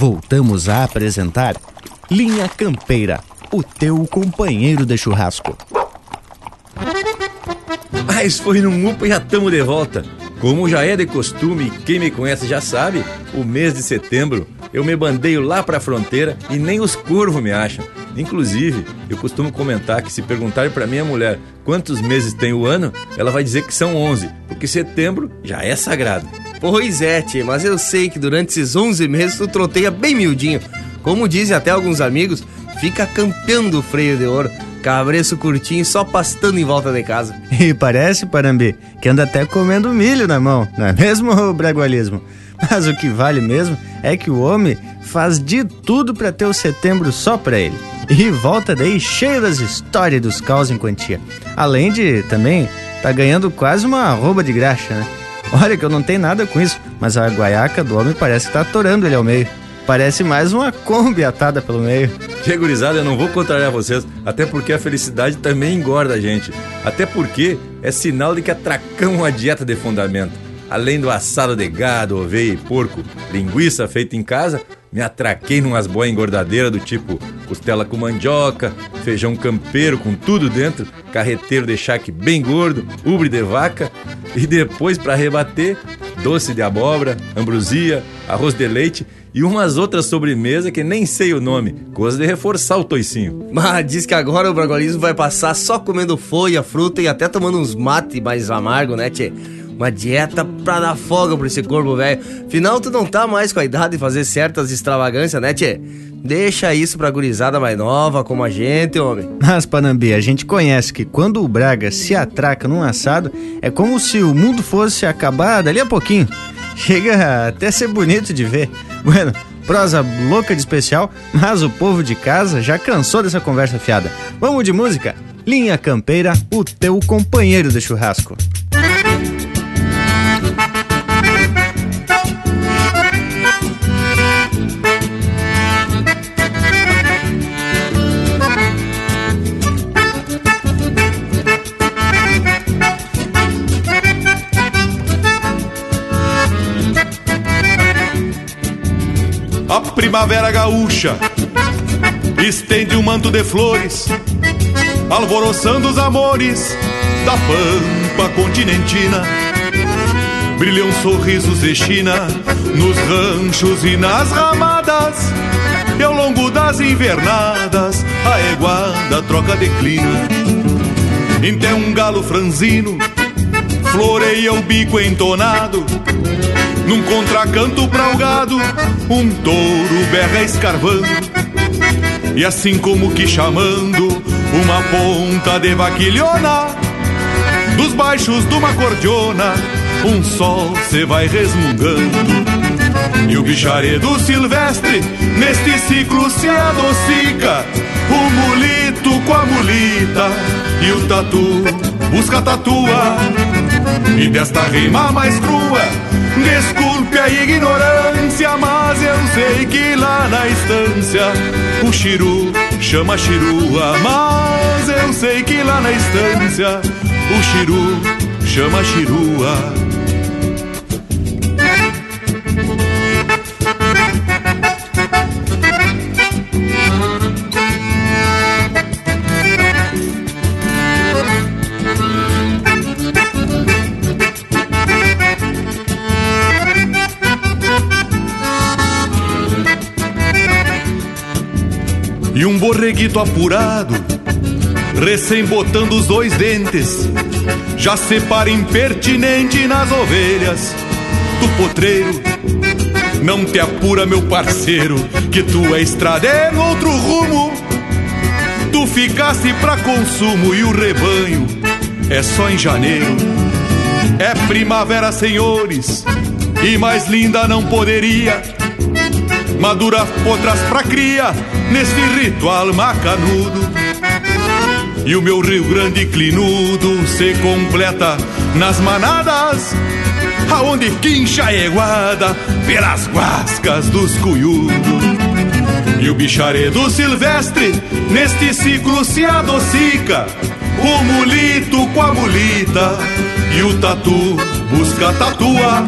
Voltamos a apresentar Linha Campeira, o teu companheiro de churrasco. Mas foi num UPA e já estamos de volta. Como já é de costume, quem me conhece já sabe, o mês de setembro eu me bandeio lá pra fronteira e nem os corvos me acham. Inclusive, eu costumo comentar que se perguntarem pra minha mulher quantos meses tem o ano, ela vai dizer que são 11, porque setembro já é sagrado. Pois é, tia, mas eu sei que durante esses 11 meses tu troteia bem miudinho. Como dizem até alguns amigos, fica campeando o freio de ouro, cabreço curtinho só pastando em volta de casa. E parece, Parambi, que anda até comendo milho na mão, não é mesmo, Bragualismo? Mas o que vale mesmo é que o homem faz de tudo para ter o setembro só pra ele. E volta daí cheio das histórias dos caos em quantia. Além de também tá ganhando quase uma arroba de graxa, né? Olha que eu não tenho nada com isso, mas a guaiaca do homem parece que tá atorando ele ao meio. Parece mais uma Kombi atada pelo meio. Che, gurizada, eu não vou contrariar vocês, até porque a felicidade também engorda a gente. Até porque é sinal de que atracamos uma dieta de fundamento. Além do assado de gado, oveia e porco, linguiça feita em casa, me atraquei numas boas engordadeiras do tipo costela com mandioca, feijão campeiro com tudo dentro, carreteiro de charque bem gordo, ubre de vaca e depois para rebater, doce de abóbora, ambrosia, arroz de leite e umas outras sobremesas que nem sei o nome, coisa de reforçar o toicinho. Mas diz que agora o bragualismo vai passar só comendo folha, fruta e até tomando uns mate mais amargo, né, tchê? Uma dieta pra dar folga pra esse corpo, velho. Afinal, tu não tá mais com a idade de fazer certas extravagâncias, né, tchê? Deixa isso pra gurizada mais nova, como a gente, homem. Mas, Panambi, a gente conhece que quando o Braga se atraca num assado, é como se o mundo fosse acabar dali a pouquinho. Chega até a ser bonito de ver. Bueno, prosa louca de especial, mas o povo de casa já cansou dessa conversa fiada. Vamos de música? Linha Campeira, o teu companheiro de churrasco. A primavera gaúcha estende um manto de flores, alvoroçando os amores da pampa continentina. Brilham sorrisos de China nos ranchos e nas ramadas, e ao longo das invernadas a eguada troca declina. Então um galo franzino floreia o bico entonado num contracanto pra o gado, um touro berra escarvando. E assim como que chamando uma ponta de vaquilhona, dos baixos de uma cordiona, um sol se vai resmungando. E o bicharedo silvestre neste ciclo se adocica, o mulito com a mulita e o tatu busca tatua. E desta rima mais crua, desculpe a ignorância, mas eu sei que lá na estância o chiru chama chirua. Mas eu sei que lá na estância o chiru chama chirua. E um borreguito apurado, recém botando os dois dentes, já separa impertinente nas ovelhas do potreiro. Não te apura, meu parceiro, que tu é estradeiro, outro rumo. Tu ficaste pra consumo e o rebanho é só em janeiro. É primavera, senhores, e mais linda não poderia. Madura potras pra cria, neste ritual macanudo. E o meu Rio Grande clinudo se completa nas manadas, aonde quincha a eguada pelas guascas dos cuiudos. E o bicharedo silvestre neste ciclo se adocica, o mulito com a mulita e o tatu busca tatua.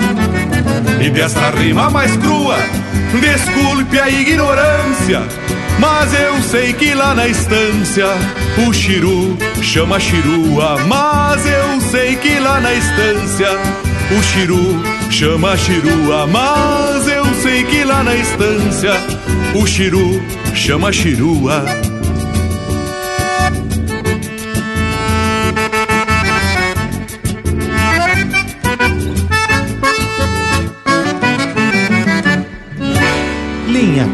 E desta rima mais crua, desculpe a ignorância, mas eu sei que lá na estância o chiru chama chirua. Mas eu sei que lá na estância o chiru chama chirua. Mas eu sei que lá na estância o chiru chama chirua.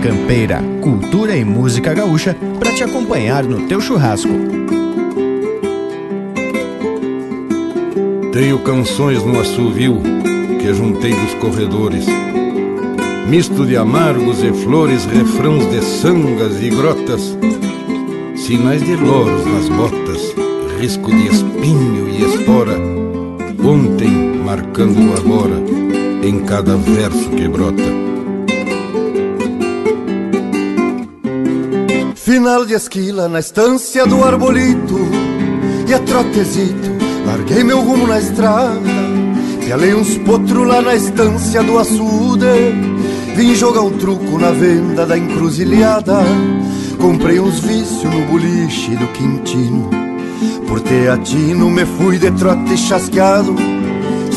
Campeira, cultura e música gaúcha para te acompanhar no teu churrasco. Tenho canções no assovio que juntei dos corredores. Misto de amargos e flores, refrãos de sangas e grotas, sinais de loros nas botas, risco de espinho e espora, ontem marcando o agora em cada verso que brota. Final de esquila na estância do arbolito. E a trotezito, larguei meu rumo na estrada. Pialei uns potros lá na estância do açude. Vim jogar um truco na venda da encruzilhada. Comprei uns vícios no boliche do Quintino. Por teatino me fui de trote chasqueado.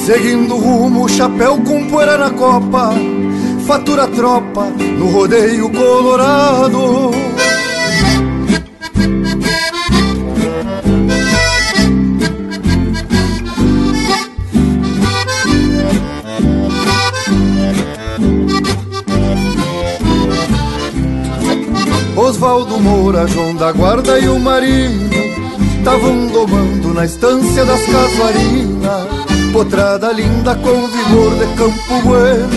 Seguindo rumo, chapéu com poeira na copa. Fatura tropa no rodeio colorado Moura, João da Guarda e o Marinho Tavam domando na estância das casuarinas. Potrada linda com vigor de campo bueno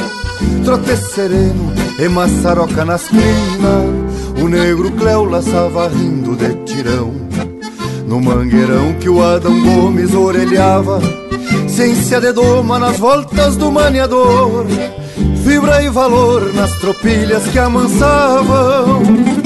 Trote sereno e maçaroca nas crinas. O negro Cléo laçava rindo de tirão. No mangueirão que o Adão Gomes orelhava Ciência de doma nas voltas do maniador. Fibra e valor nas tropilhas que amansavam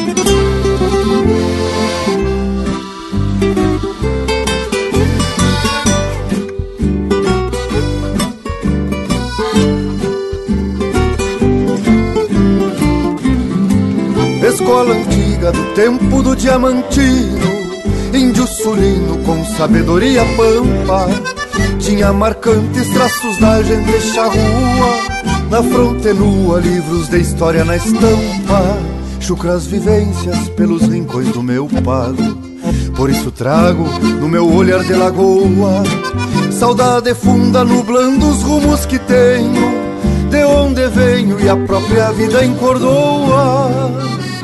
Escola antiga do tempo do diamantino. Índio sulino com sabedoria pampa. Tinha marcantes traços da gente charrua Na fronte nua, livros de história na estampa. Chucras vivências pelos rincões do meu pago Por isso trago no meu olhar de lagoa. Saudade funda nublando os rumos que tenho. De onde venho e a própria vida encordoa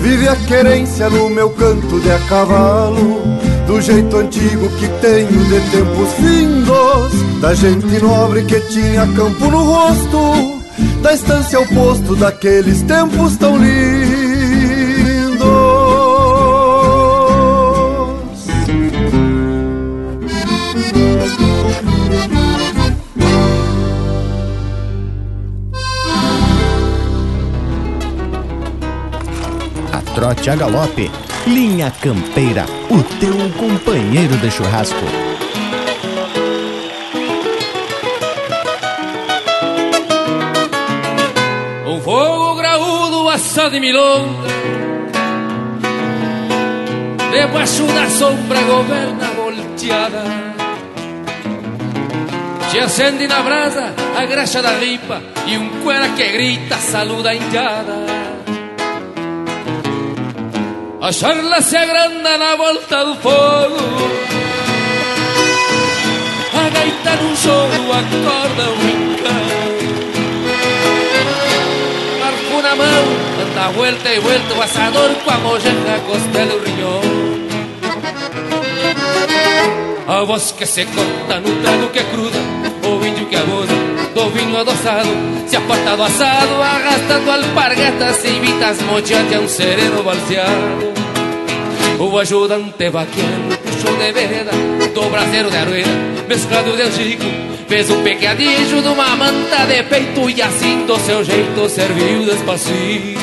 Vive a querência no meu canto de a cavalo Do jeito antigo que tenho de tempos findos Da gente nobre que tinha campo no rosto da estância ao posto daqueles tempos tão lindos. Trote a galope. Linha Campeira, o teu companheiro de churrasco. Um fogo graúdo assado em milonga Debaixo da sombra governa volteada Se acende na brasa a graxa da ripa E um cuera que grita saluda a indiada A charla se agranda na volta do fogo A gaita num choro acorda um encanto Marco na mão, anda vuelta e vuelta o assador com a mojeca, costela o riñón. A voz que se corta no trago que cruza, o índio que abusa do vinho adoçado, se aparta do assado, arrastando alpargatas e vitas mochate a um sereno balseado. O ajudante vaqueiro puxou de vereda, do braseiro de arueira, mesclado de angico, Fez um pecadinho de uma manta de peito E assim do seu jeito serviu despacito.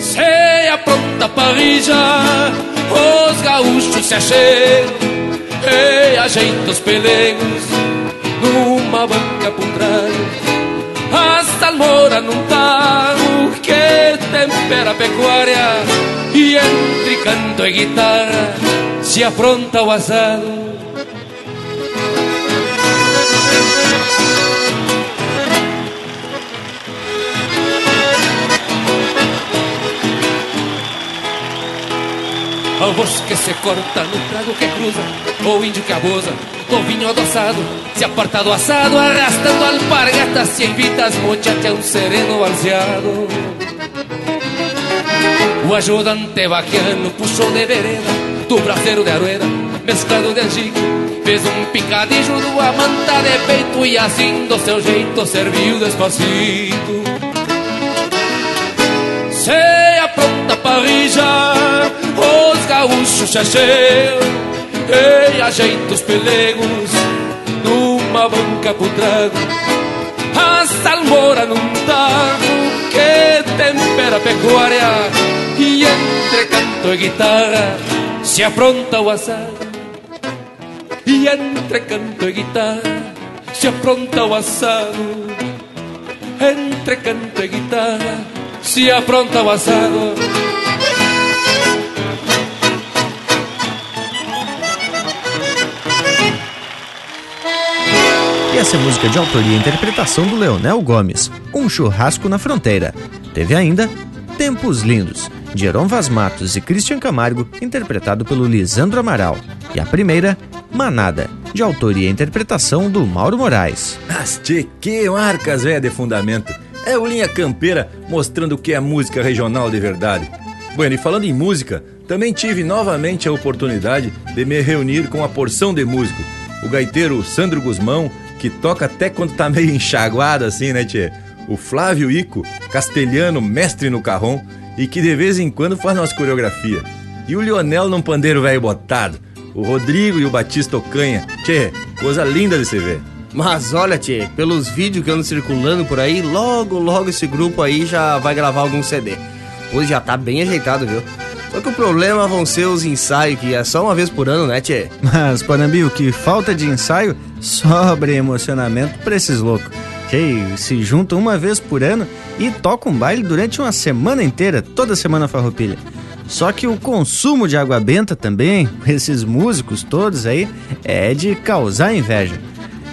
Se apronta a parrilla Os gaúchos se acheiam E ajeitam os pelegos Numa banca por trás A salmoura num tago Que tempera a pecuária E entre canto e guitarra Se apronta o assado Ao voz que se corta no trago que cruza O índio que abusa do vinho adoçado Se aparta do assado arrastando alpargatas Se invita as muchachas um sereno balseado. O ajudante vaquiano puxou de vereda Do braseiro de arueda mesclado de angico Fez um picadinho do amanta de peito E assim do seu jeito serviu despacito. Se apronta a parrilla Os gaúchos se acheiam E ajeita os pelegos Numa banca pro trago A salmoura num tago Que tempera a pecuária E entre canto e guitarra Se apronta o assado E entre canto e guitarra Se apronta o assado Entre canto e guitarra Se apronta o assado E essa é música de autoria e interpretação do Leonel Gomes, Um Churrasco na Fronteira. Teve ainda Tempos Lindos, de Heron Vaz Matos e Christian Camargo, interpretado pelo Lisandro Amaral. E a primeira, Manada, de autoria e interpretação do Mauro Moraes. Mas que marcas, velho, de fundamento. É o Linha Campeira mostrando o que é música regional de verdade. Bueno, e falando em música, também tive novamente a oportunidade de me reunir com a porção de músico. O gaiteiro Sandro Guzmão, que toca até quando tá meio enxaguado assim, né, tchê? O Flávio Ico, castelhano, mestre no carrom, e que de vez em quando faz nossa coreografia. E o Lionel num pandeiro velho botado. O Rodrigo e o Batista Ocanha. Tchê, coisa linda de se ver. Mas olha, tchê, pelos vídeos que andam circulando por aí, logo, logo esse grupo aí já vai gravar algum CD. Pois já tá bem ajeitado, viu? Só que o problema vão ser os ensaios, que é só uma vez por ano, né, tchê? Mas, Panambi, o que falta de ensaio sobra emocionamento pra esses loucos. Que se juntam uma vez por ano e tocam baile durante uma semana inteira, toda semana farroupilha. Só que o consumo de água benta também, esses músicos todos aí, é de causar inveja.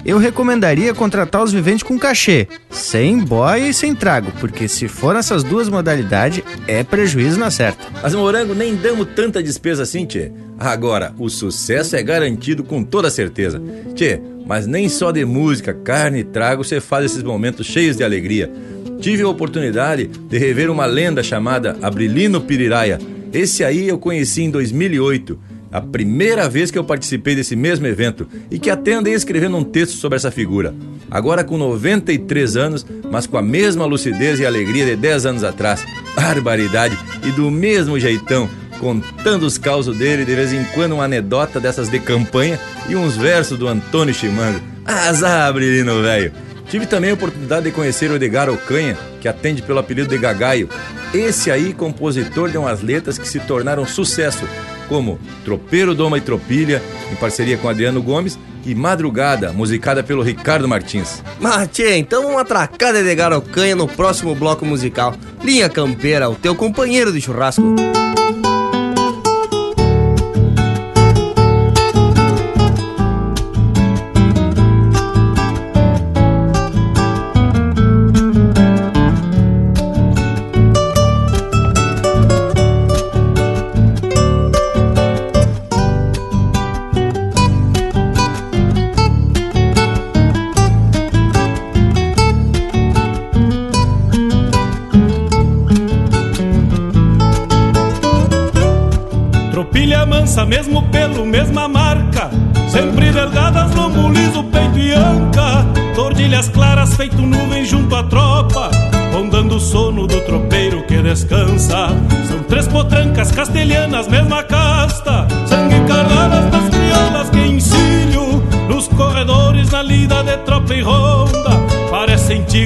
Eu recomendaria contratar os viventes com cachê, sem boia e sem trago, porque se for nessas duas modalidades, é prejuízo na certa. Mas morango nem damos tanta despesa assim, tchê. Agora, o sucesso é garantido com toda certeza. Tchê, mas nem só de música, carne e trago você faz esses momentos cheios de alegria. Tive a oportunidade de rever uma lenda chamada Abrilino Piriraia. Esse aí eu conheci em 2008, a primeira vez que eu participei desse mesmo evento e que até andei escrevendo um texto sobre essa figura. Agora com 93 anos, mas com a mesma lucidez e alegria de 10 anos atrás. Barbaridade! E do mesmo jeitão, contando os causos dele, de vez em quando uma anedota dessas de campanha e uns versos do Antônio Chimango. Azar, Brilino, velho! Tive também a oportunidade de conhecer o Edgar Ocanha, que atende pelo apelido de Gagaio. Esse aí, compositor de umas letras que se tornaram sucesso, como Tropeiro, Doma e Tropilha, em parceria com Adriano Gomes, e Madrugada, musicada pelo Ricardo Martins. Martê, então uma tracada de garocanha no próximo bloco musical. Linha Campeira, o teu companheiro de churrasco.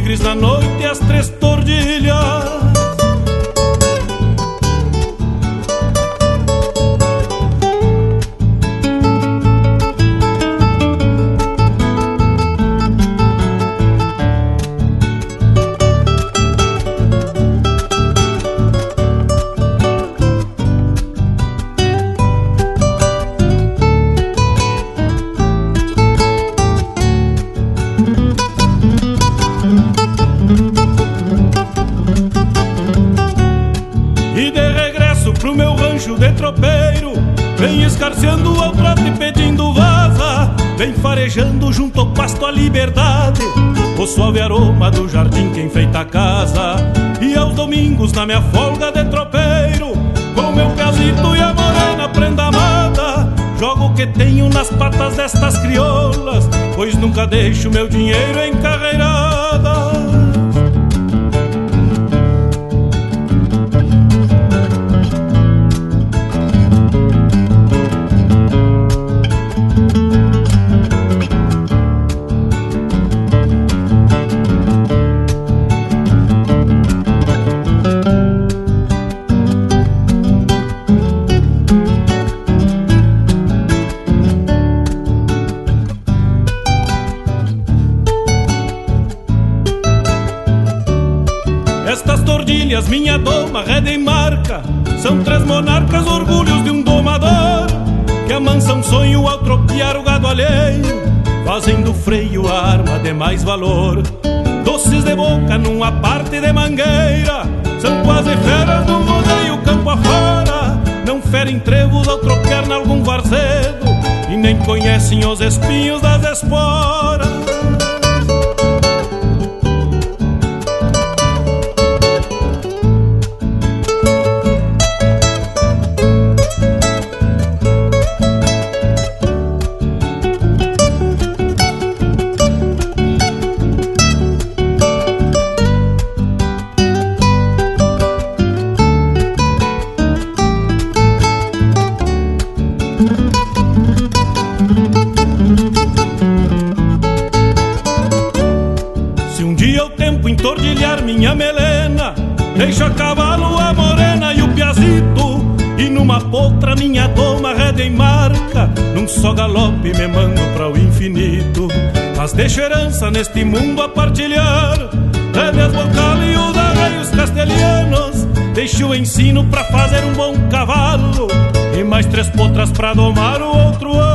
tigres na noite. minha folga de tropeiro, com meu casito e a morena prenda amada, jogo o que tenho nas patas destas crioulas, pois nunca deixo meu dinheiro em neste mundo a partilhar. É mesmo o calho da raios castelhanos. Deixe o ensino pra fazer um bom cavalo. E mais três potras pra domar o outro ano.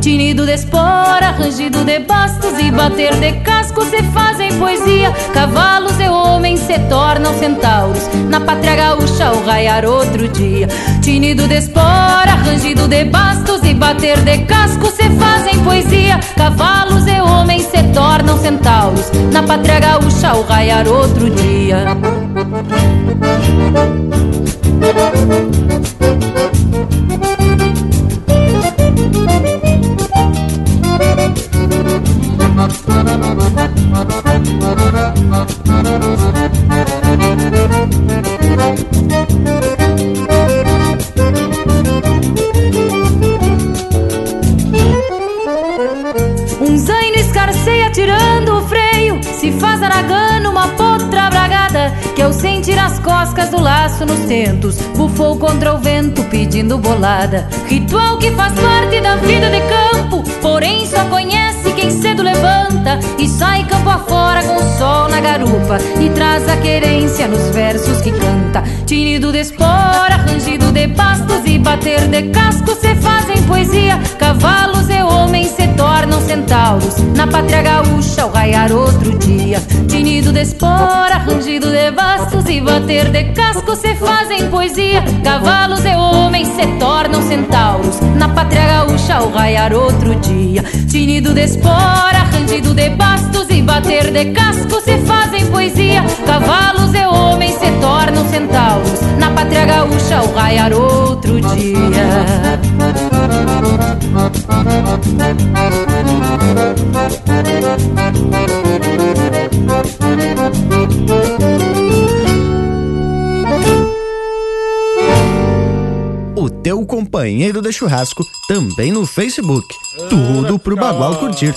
Tinido de espora, rangido de bastos e bater de casco se fazem poesia. Cavalos e homens se tornam centauros. Na pátria gaúcha ao raiar outro dia. Tinido de espora, rangido de bastos e bater de casco se fazem poesia. Cavalos e homens se tornam centauros. Na pátria gaúcha ao raiar outro dia. Um zaino escarceia tirando o freio Se faz aragano uma potra bragada Que ao sentir as coscas do laço nos tentos. Bufou contra o vento pedindo bolada. Ritual que faz parte da vida de campo Porém só conhece E sai campo afora com o sol na garupa E traz a querência nos versos que canta. Tinido de espora, rangido de pastos E bater de casco se fazem poesia. Cavalos e homens se tornam centauros. Na pátria gaúcha ao raiar outro dia. Tinido de espora, rangido de bastos E bater de casco se fazem poesia. Cavalos e homens se tornam centauros. Na pátria gaúcha ao raiar outro dia. Tinido de espora, rangido de bastos E bater de casco se fazem poesia. Cavalos e homens se tornam centauros. Na pátria gaúcha ao raiar outro dia. O teu companheiro de churrasco também no Facebook. Tudo pro Bagual curtir.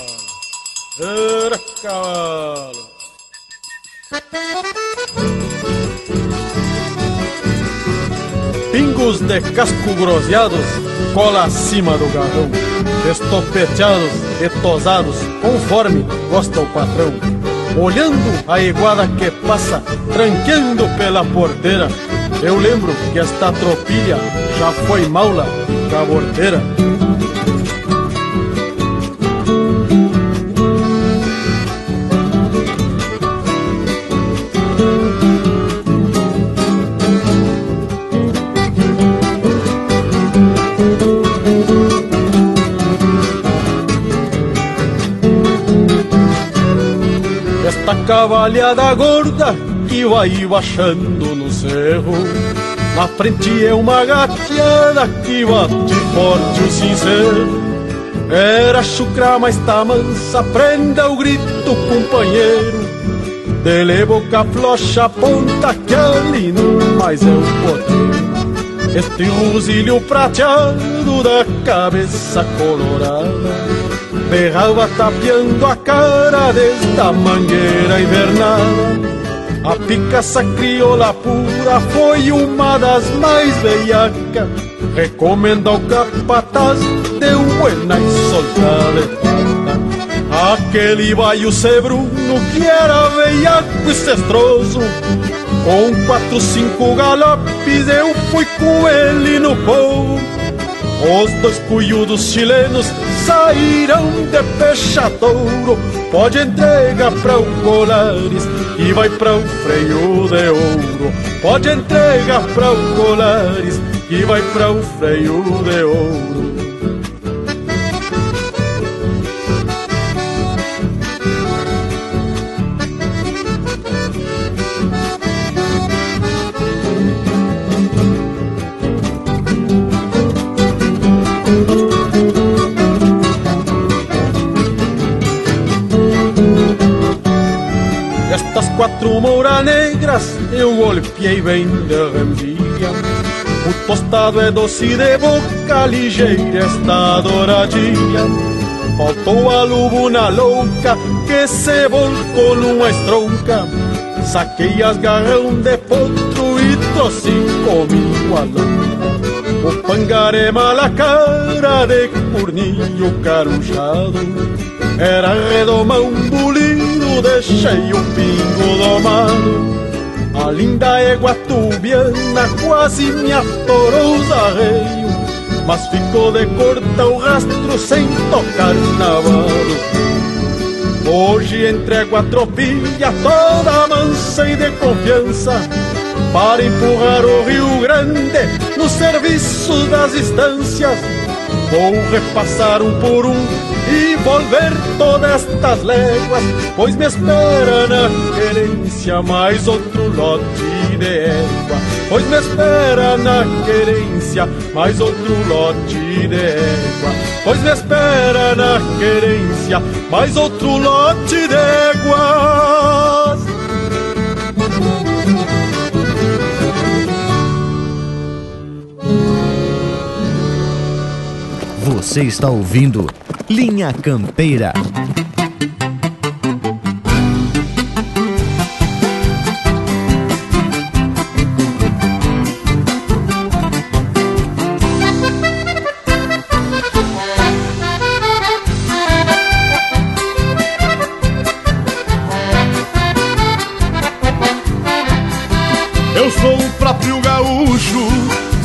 Pingos de casco groseados, cola acima do garrão. Estopeteados e tosados, conforme gosta o patrão. Olhando a iguada que passa, tranqueando pela porteira. Eu lembro que esta tropilha já foi maula e caborteira. Esta cavalhada gorda que vai baixando no cerro. Na frente é uma gateada que bate forte o sincero Era chucra, mas tá mansa, prenda o grito, companheiro. Dele boca flocha, ponta que ali não mais é o poder Este rosilho prateado da cabeça colorada. Berrava tapeando a cara desta mangueira invernada A picaça crioula pura foi uma das mais veiacas. Recomenda o capataz, deu buena e solta Aquele baio sebruno que era veiaco e cestroso. Com quatro, cinco galopes eu fui com ele no povo os dois cunhudos chilenos saíram de pechadouro. Pode entregar para o Colares e vai para o freio de ouro. Pode entregar para o Colares e vai para o freio de ouro quatro mouras negras eu golpeei bem de rembia O tostado é doce de boca, ligeira esta douradinha. Faltou a lubuna louca que se volcou numa estronca. Saquei as garrão de potro e trouxe comigo a louca. O pangaré mala cara de cornilho carujado Era redomão deixei o pingo domado a linda égua tubiana quase me atorou os arreios Mas ficou de corta o rastro sem tocar navalo Hoje entrego a tropilha toda mansa e de confiança Para empurrar o Rio Grande no serviço das estâncias. Vou repassar um por um e volver todas estas léguas, pois me espera na querência mais outro lote de égua, pois me espera na querência mais outro lote de égua, pois me espera na querência mais outro lote de éguas. Você está ouvindo Linha Campeira. Eu sou o próprio gaúcho,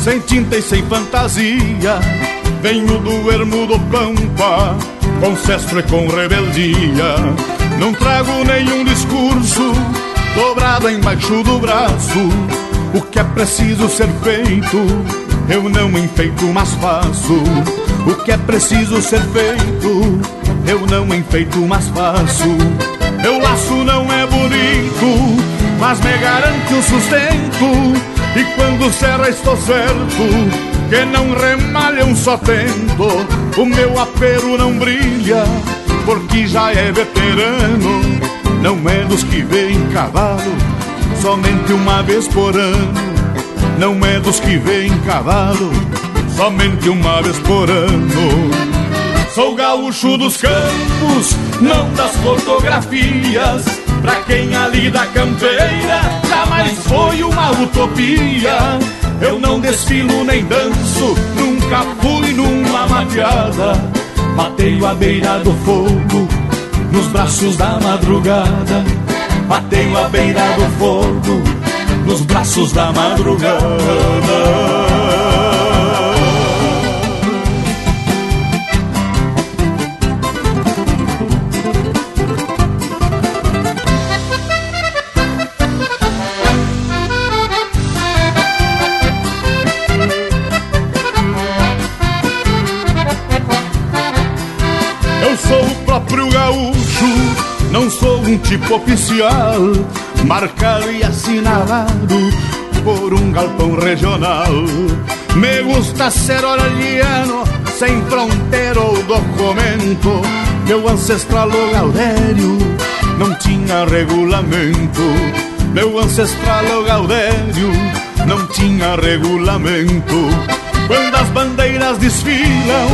sem tinta e sem fantasia Venho do ermo do pampa, com cestro e com rebeldia. Não trago nenhum discurso dobrado embaixo do braço. O que é preciso ser feito, eu não enfeito, mas faço. O que é preciso ser feito, eu não enfeito, mas faço. Meu laço não é bonito, mas me garante o sustento. E quando serra estou certo que não remalha um só tento. O meu apero não brilha, porque já é veterano. Não é dos que vem cavalo, somente uma vez por ano. Não é dos que vem cavalo, somente uma vez por ano. Sou gaúcho dos campos, não das fotografias. Pra quem ali da campeira jamais foi uma utopia. Eu não desfilo nem danço, nunca fui numa mateada. Mateio à beira do fogo, nos braços da madrugada. Mateio à beira do fogo, nos braços da madrugada. Tipo oficial, marcado e assinalado por um galpão regional. Me gusta ser oraliano, sem fronteira ou documento. Meu ancestral o Gaudério não tinha regulamento. Meu ancestral o Gaudério não tinha regulamento. Quando as bandeiras desfilam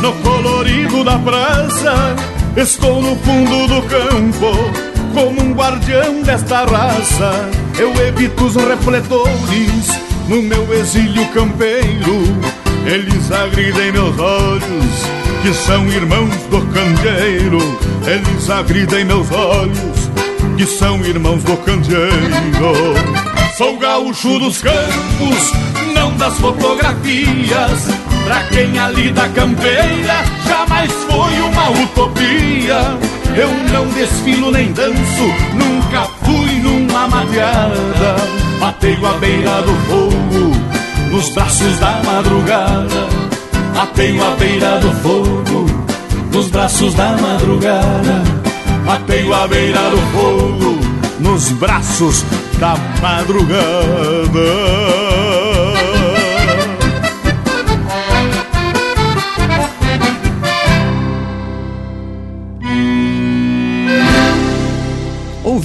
no colorido da praça, Estou no fundo do campo, como um guardião desta raça. Eu evito os refletores no meu exílio campeiro. Eles agridem meus olhos, que são irmãos do candeeiro. Eles agridem meus olhos, que são irmãos do candeeiro. Sou gaúcho dos campos, não das fotografias. Pra quem ali da campeira jamais foi uma utopia. Eu não desfilo nem danço, nunca fui numa mateada. Mateio à beira do fogo, nos braços da madrugada. Mateio à beira do fogo, nos braços da madrugada. Mateio à beira do fogo, nos braços da madrugada.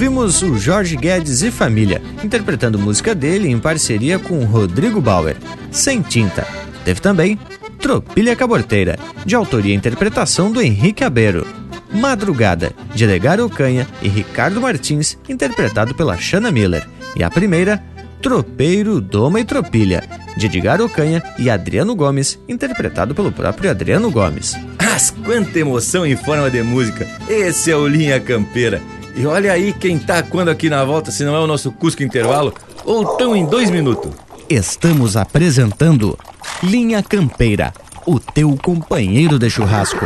ouvimos o Jorge Guedes e Família, interpretando música dele em parceria com Rodrigo Bauer, Sem Tinta. Teve também Tropilha Caborteira, de autoria e interpretação do Henrique Abeiro. Madrugada, de Edgar Ocanha e Ricardo Martins, interpretado pela Shanna Miller. E a primeira, Tropeiro, Doma e Tropilha, de Edgar Ocanha e Adriano Gomes, interpretado pelo próprio Adriano Gomes. Mas quanta emoção em forma de música! Esse é o Linha Campeira. E olha aí quem tá quando aqui na volta, se não é o nosso Cusco Intervalo, ou tão em dois minutos. Estamos apresentando Linha Campeira, o teu companheiro de churrasco.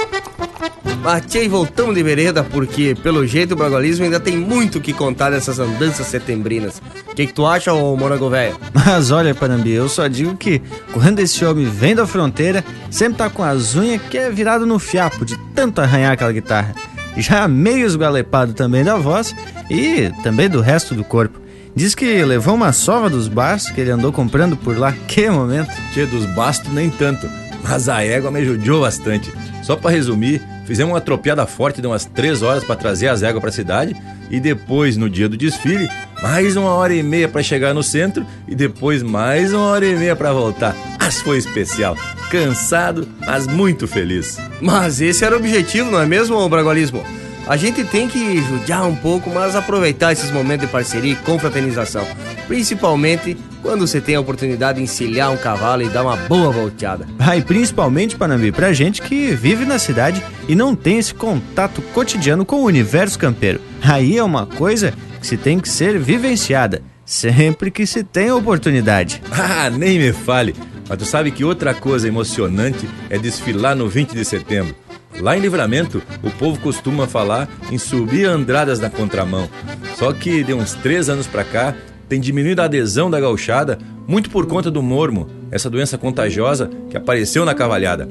Matei, voltamos de vereda porque, pelo jeito, o bragualismo ainda tem muito o que contar dessas andanças setembrinas. O que, que, tu acha, ô morango velho? Mas olha, Panambi, eu só digo que quando esse homem vem da fronteira, sempre tá com as unhas que é virado no fiapo de tanto arranhar aquela guitarra. Já meio esgalepado também da voz e também do resto do corpo. Diz que levou uma sova dos bastos que ele andou comprando por lá. Que momento! Tchê, dos bastos nem tanto, mas a égua me ajudou bastante. Só para resumir, fizemos uma tropiada forte de umas três horas para trazer as éguas para a cidade e depois, no dia do desfile, mais uma hora e meia para chegar no centro e depois mais uma hora e meia para voltar. Mas foi especial, cansado, mas muito feliz. Mas esse era o objetivo, não é mesmo, Bragualismo? A gente tem que judiar um pouco, mas aproveitar esses momentos de parceria e confraternização. Principalmente quando você tem a oportunidade de encilhar um cavalo e dar uma boa volteada. Ah, e principalmente, Panambi, pra gente que vive na cidade e não tem esse contato cotidiano com o universo campeiro. Aí é uma coisa que se tem que ser vivenciada, sempre que se tem a oportunidade. Ah, nem me fale. Mas tu sabe que outra coisa emocionante é desfilar no 20 de setembro. Lá em Livramento, o povo costuma falar em subir andradas na contramão. Só que de uns três anos pra cá, tem diminuído a adesão da gauchada, muito por conta do mormo, essa doença contagiosa que apareceu na cavalhada.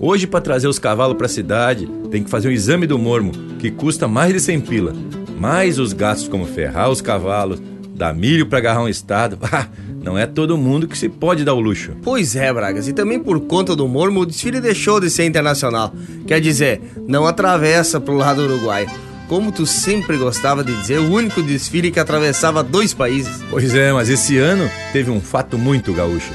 Hoje, para trazer os cavalos para a cidade, tem que fazer um exame do mormo, que custa mais de 100 pila. Mais os gastos como ferrar os cavalos, dar milho para agarrar um estado. Não é todo mundo que se pode dar o luxo. Pois é, Bragas, e também por conta do mormo, o desfile deixou de ser internacional. Quer dizer, não atravessa pro lado uruguaio. Como tu sempre gostava de dizer, o único desfile que atravessava dois países. Pois é, mas esse ano teve um fato muito gaúcho.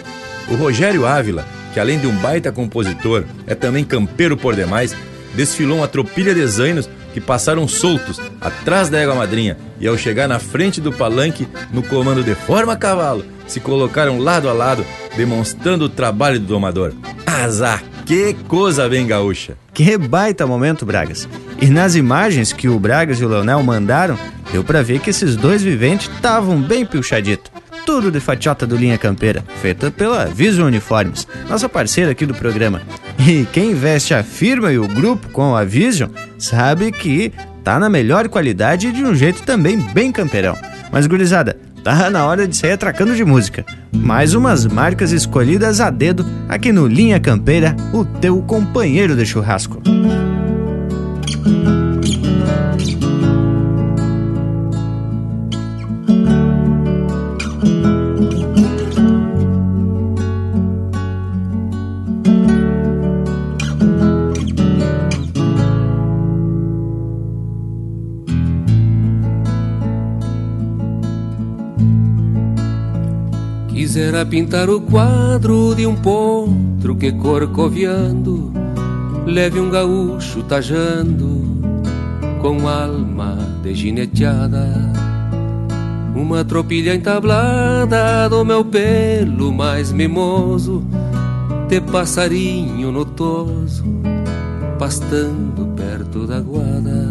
O Rogério Ávila, que além de um baita compositor, é também campeiro por demais, desfilou uma tropilha de zainos que passaram soltos atrás da égua madrinha e ao chegar na frente do palanque, no comando de forma cavalo, se colocaram lado a lado, demonstrando o trabalho do domador. Azar, que coisa bem gaúcha! Que baita momento, Bragas! E nas imagens que o Bragas e o Leonel mandaram, deu para ver que esses dois viventes estavam bem pilchaditos. Tudo de fatiota do Linha Campeira, feita pela Vision Uniformes, nossa parceira aqui do programa. E quem veste a firma e o grupo com a Vision sabe que tá na melhor qualidade e de um jeito também bem campeirão. Mas gurizada, tá na hora de sair atracando de música. Mais umas marcas escolhidas a dedo aqui no Linha Campeira, o teu companheiro de churrasco. Quisera pintar o quadro de um potro que corcoviando leve um gaúcho tajando com alma de gineteada. Uma tropilha entablada do meu pelo mais mimoso, de passarinho notoso, pastando perto da guada.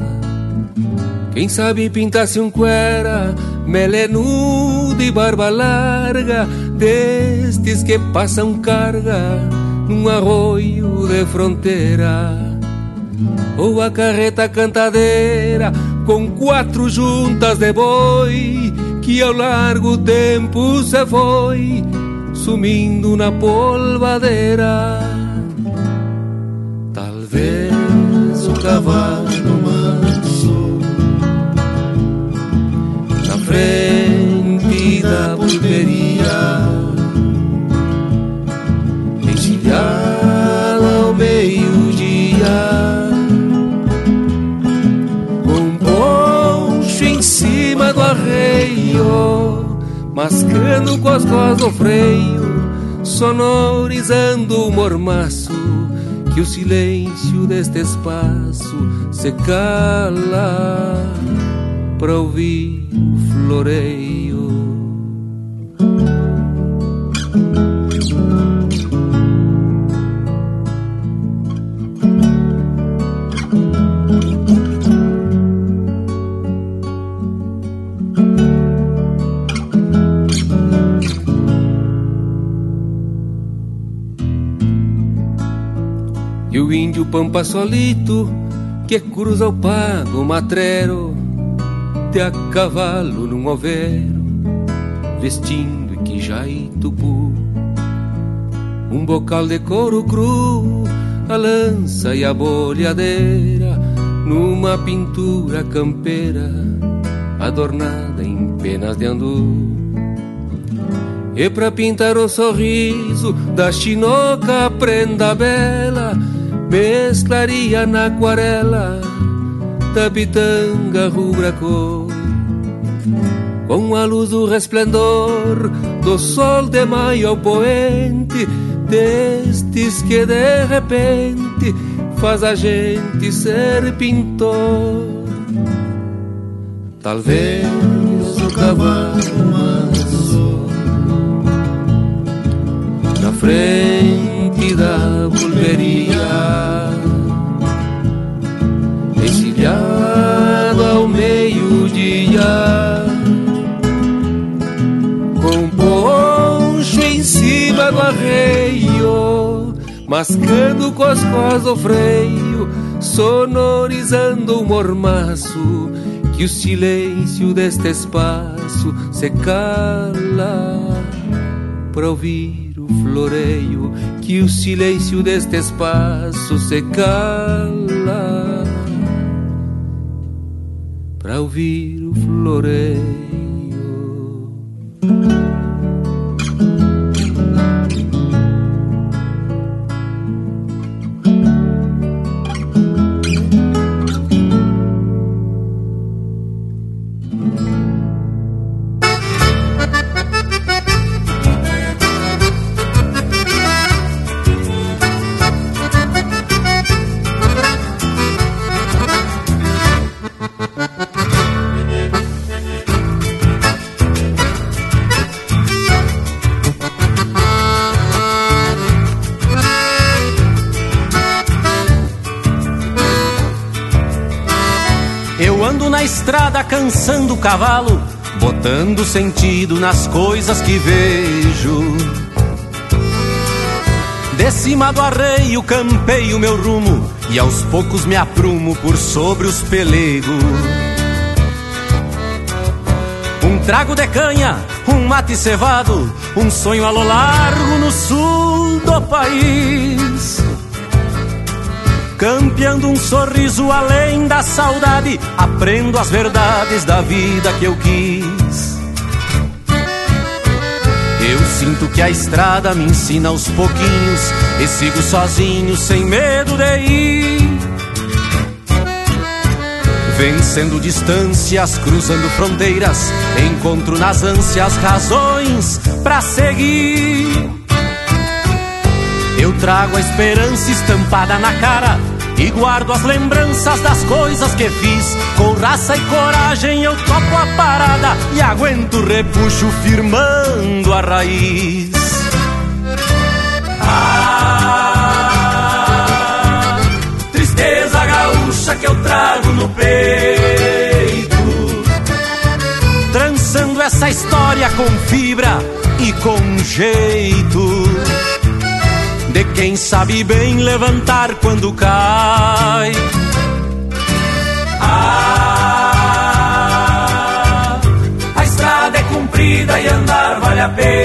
Quem sabe pintasse um cuera, melenudo e barba larga, destes que passam carga num arroio de fronteira. Ou a carreta cantadeira com quatro juntas de boi que ao largo tempo se foi sumindo na polvadeira. Talvez o cavalo manso na frente da pulperia encilhada ao meio-dia, com poncho em cima do arreio, mascando com as costas do freio, sonorizando o mormaço, que o silêncio deste espaço se cala para ouvir o floreio. O pampa solito que cruza o pago matrero de a cavalo num overo, vestindo e tupu. Um bocal de couro cru, a lança e a bolhadeira, numa pintura campeira, adornada em penas de andu. E pra pintar o sorriso da chinoca prenda bela, mesclaria na aquarela da pitanga rubra cor com a luz do resplendor do sol de maio ao poente destes que de repente faz a gente ser pintor. Talvez o cavalo manso na frente da bulberia encilhado ao meio-dia, com poncho em cima do arreio, mascando com as costas o freio, sonorizando o mormaço, que o silêncio deste espaço se cala para ouvir o floreio, que o silêncio deste espaço se cala para ouvir o floreio. Estrada cansando o cavalo, botando sentido nas coisas que vejo. De cima do arreio campei o meu rumo e aos poucos me aprumo por sobre os pelegos. Um trago de canha, um mate cevado, um sonho a lo largo no sul do país. Campeando um sorriso além da saudade, aprendo as verdades da vida que eu quis. Eu sinto que a estrada me ensina aos pouquinhos e sigo sozinho, sem medo de ir. Vencendo distâncias, cruzando fronteiras, encontro nas ânsias razões pra seguir. Eu trago a esperança estampada na cara e guardo as lembranças das coisas que fiz. Com raça e coragem eu topo a parada e aguento o repuxo firmando a raiz. Ah, tristeza gaúcha que eu trago no peito, trançando essa história com fibra e com jeito de quem sabe bem levantar quando cai. Ah, a estrada é comprida e andar vale a pena.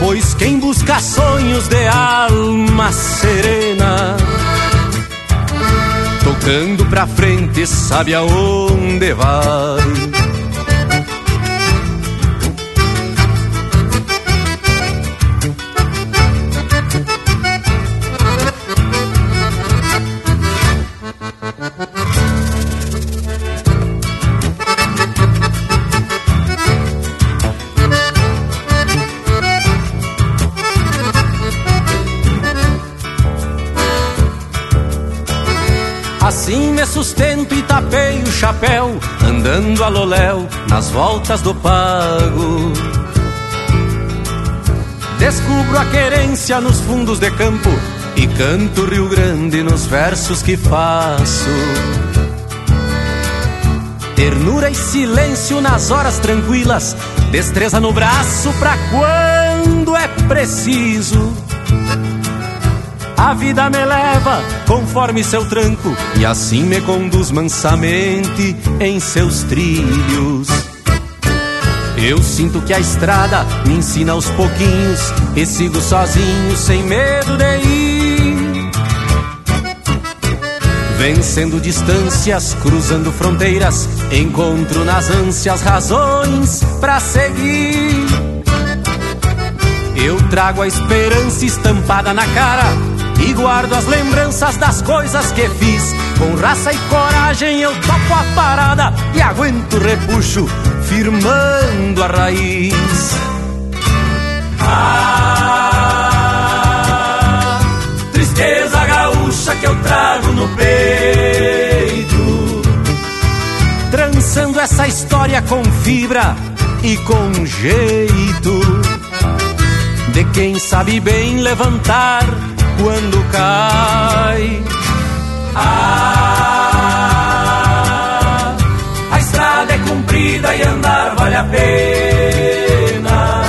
Pois quem busca sonhos de alma serena, tocando pra frente, sabe aonde vai. Sustento e tapei o chapéu, andando a loléu nas voltas do pago. Descubro a querência nos fundos de campo e canto Rio Grande nos versos que faço. Ternura e silêncio nas horas tranquilas, destreza no braço pra quando é preciso. A vida me leva conforme seu tranco e assim me conduz mansamente em seus trilhos. Eu sinto que a estrada me ensina aos pouquinhos e sigo sozinho sem medo de ir. Vencendo distâncias, cruzando fronteiras, encontro nas ânsias razões para seguir. Eu trago a esperança estampada na cara guardo as lembranças das coisas que fiz. Com raça e coragem eu topo a parada e aguento o repuxo, firmando a raiz. Ah, tristeza gaúcha que eu trago no peito. Trançando essa história com fibra e com jeito. De quem sabe bem levantar quando cai. Ah, a estrada é comprida e andar vale a pena.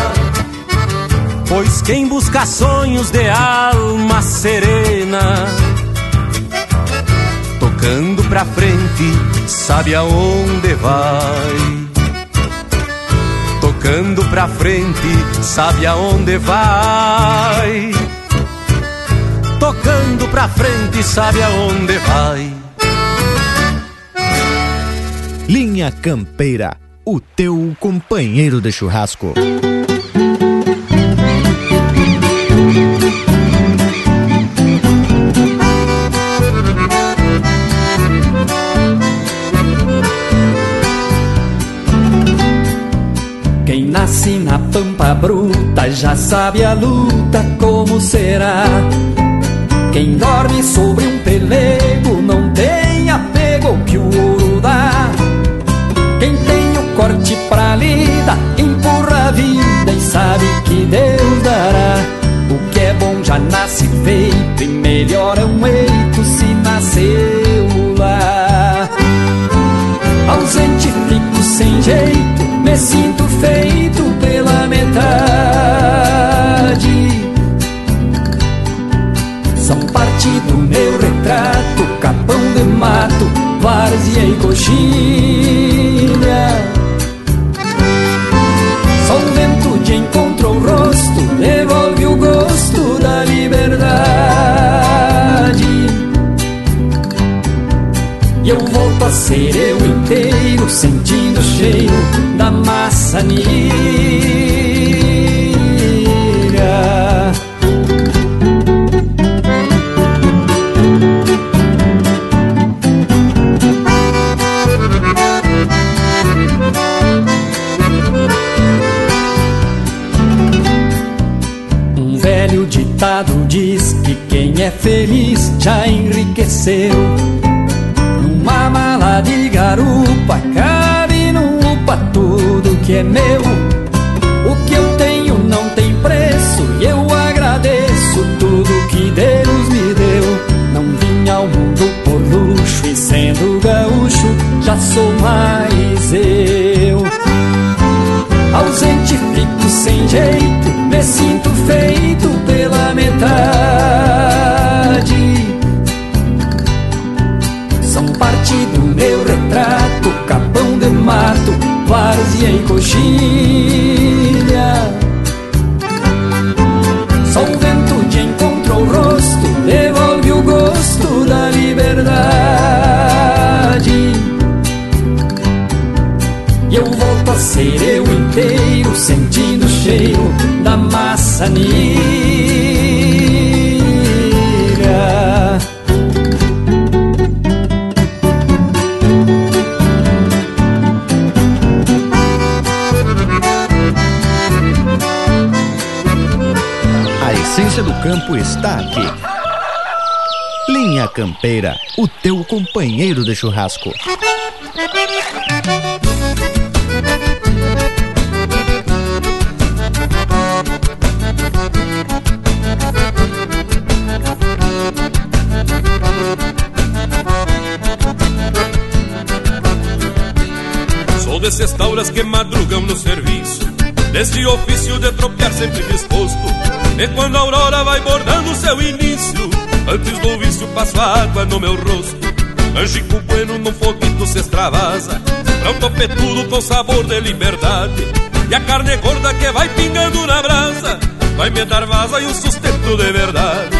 Pois quem busca sonhos de alma serena, tocando pra frente, sabe aonde vai. Tocando pra frente, sabe aonde vai pra frente, sabe aonde vai. Linha Campeira, o teu companheiro de churrasco. Quem nasce na pampa bruta já sabe a luta como será. Quem dorme sobre um pelego não tem apego que o ouro dá. Quem tem o corte pra lida empurra a vida e sabe que Deus dará. O que é bom já nasce feito e melhor é um eito se nasceu lá. Ausente fico sem jeito, me sinto feito Do meu retrato, capão de mato, várzea e coxilha. Só o vento de encontro o rosto, devolve o gosto da liberdade. E eu volto a ser eu inteiro, sentindo o cheiro da maçanilha. Numa mala de garupa cabe no upa tudo que é meu. O que eu tenho não tem preço e eu agradeço tudo que Deus me deu. Não vim ao mundo por luxo e sendo gaúcho já sou mais eu. Ausente fico sem jeito, me sinto feito várzea e coxilha. Só o vento de encontro o rosto, devolve o gosto da liberdade. E eu volto a ser eu inteiro, sentindo o cheiro da maçanilha. Campo está aqui. Linha Campeira, o teu companheiro de churrasco. Sou desses tauras que madrugam no serviço Desse ofício de tropear sempre disposto E quando a aurora vai bordando seu início Antes do vício passo água no meu rosto. Angico bueno num foguito se extravasa Pra um topetudo com sabor de liberdade. E a carne gorda que vai pingando na brasa Vai me dar vaza e um sustento de verdade.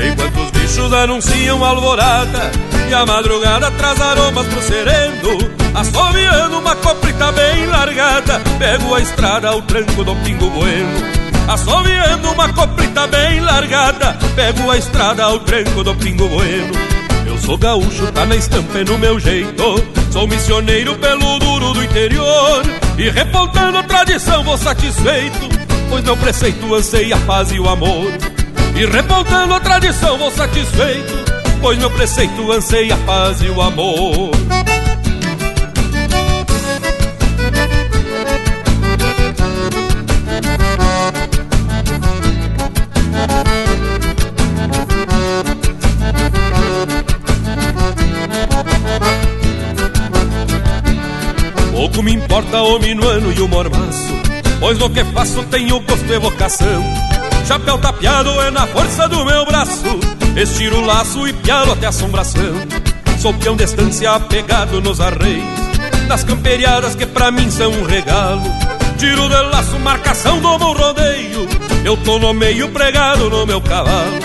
Enquanto os bichos anunciam alvorada E a madrugada traz aromas pro sereno Assoviando uma coprita bem largada Pego a estrada ao tranco do pingo bueno Assoviando uma coprita bem largada Pego a estrada ao tranco do pingo bueno. Eu sou gaúcho, tá na estampa e no meu jeito. Sou missioneiro pelo duro do interior. E repontando a tradição vou satisfeito Pois meu preceito anseia a paz e o amor. E repontando a tradição vou satisfeito Pois meu preceito anseia a paz e o amor importa o minuano e o mormaço Pois no que faço tenho gosto e vocação. Chapéu tapeado é na força do meu braço Estiro o laço e pialo até assombração. Sou peão de estância apegado nos arreios Das camperiadas que pra mim são um regalo. Tiro de laço, marcação do meu rodeio Eu tô no meio pregado no meu cavalo.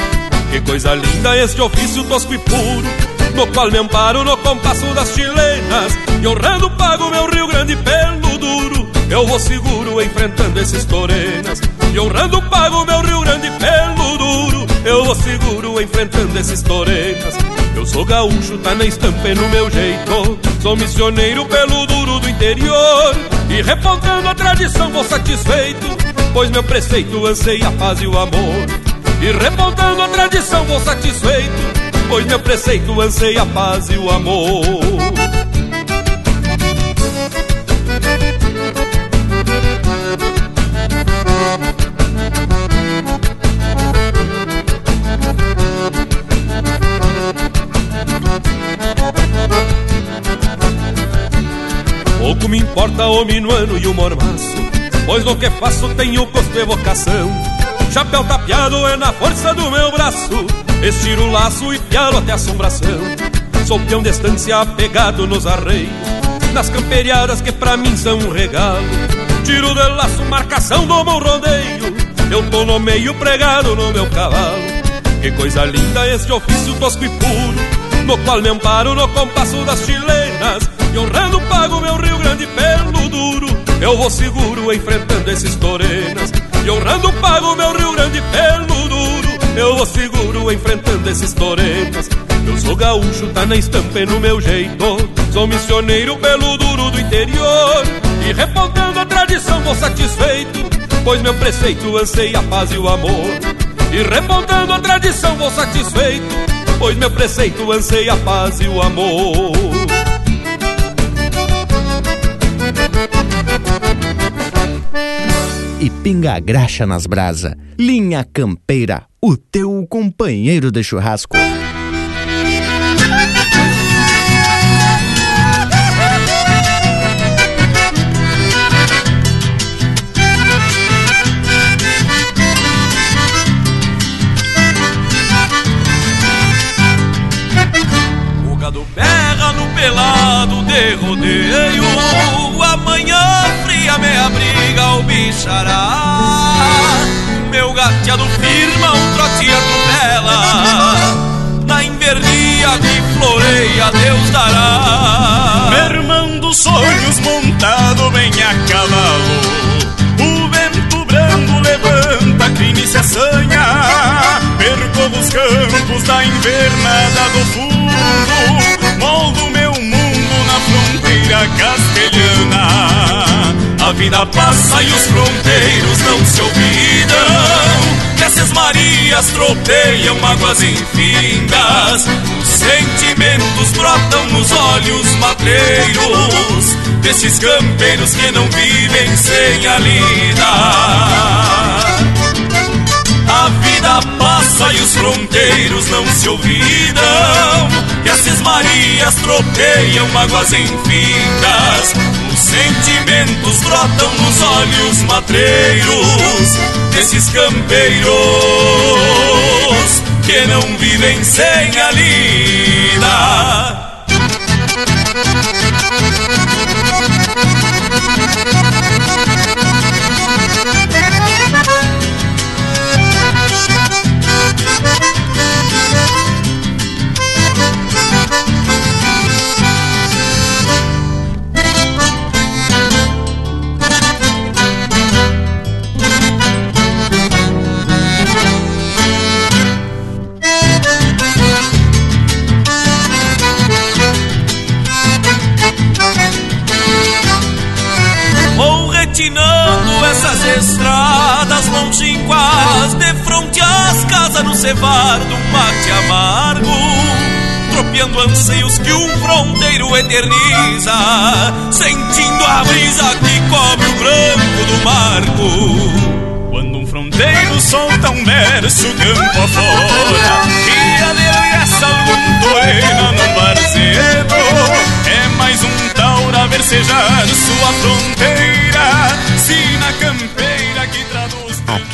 Que coisa linda este ofício tosco e puro no qual me amparo no compasso das chilenas. E honrando pago meu Rio Grande pelo duro Eu vou seguro enfrentando esses torenas. E honrando pago meu Rio Grande pelo duro Eu vou seguro enfrentando esses torenas. Eu sou gaúcho, tá na estampa e no meu jeito. Sou missioneiro pelo duro do interior. E repontando a tradição vou satisfeito Pois meu preceito anseia a paz e o amor. E repontando a tradição vou satisfeito Pois meu preceito anseia a paz e o amor. Pouco me importa o minuano e o mormaço Pois no que faço tenho gosto e vocação. Chapéu tapeado é na força do meu braço Estiro o laço e pialo até assombração. Sou peão de estância apegado nos arreios Nas camperiadas que pra mim são um regalo. Tiro de laço, marcação do meu rodeio Eu tô no meio pregado no meu cavalo. Que coisa linda este ofício tosco e puro No qual me amparo no compasso das chilenas. E honrando pago meu Rio Grande pelo duro Eu vou seguro enfrentando esses torenas. E honrando pago meu Rio Grande pelo Eu vou seguro enfrentando esses torenas Eu sou gaúcho, tá na estampa e no meu jeito. Sou missioneiro pelo duro do interior. E repontando a tradição vou satisfeito. Pois meu preceito anseia a paz e o amor. E repontando a tradição vou satisfeito. Pois meu preceito anseia a paz e o amor e pinga a graxa nas brasa. Linha Campeira, o teu companheiro de churrasco. O gado berra no pelado de rodeio bichará Meu gateado firma, um trote atropela Na invernia que floreia, Deus dará. Mermando sonhos montado bem a cavalo. O vento branco levanta, crime se assanha. Percorro os campos da invernada do fundo. Moldo meu mundo na fronteira castelhana A vida passa e os fronteiros não se olvidam Nessas marias tropeiam mágoas infindas. Os sentimentos brotam nos olhos matreiros desses campeiros que não vivem sem a lida. A vida passa e os fronteiros não se olvidam. E as Marias tropeiam mágoas infindas. Os sentimentos brotam nos olhos matreiros desses campeiros que não vivem sem a lida.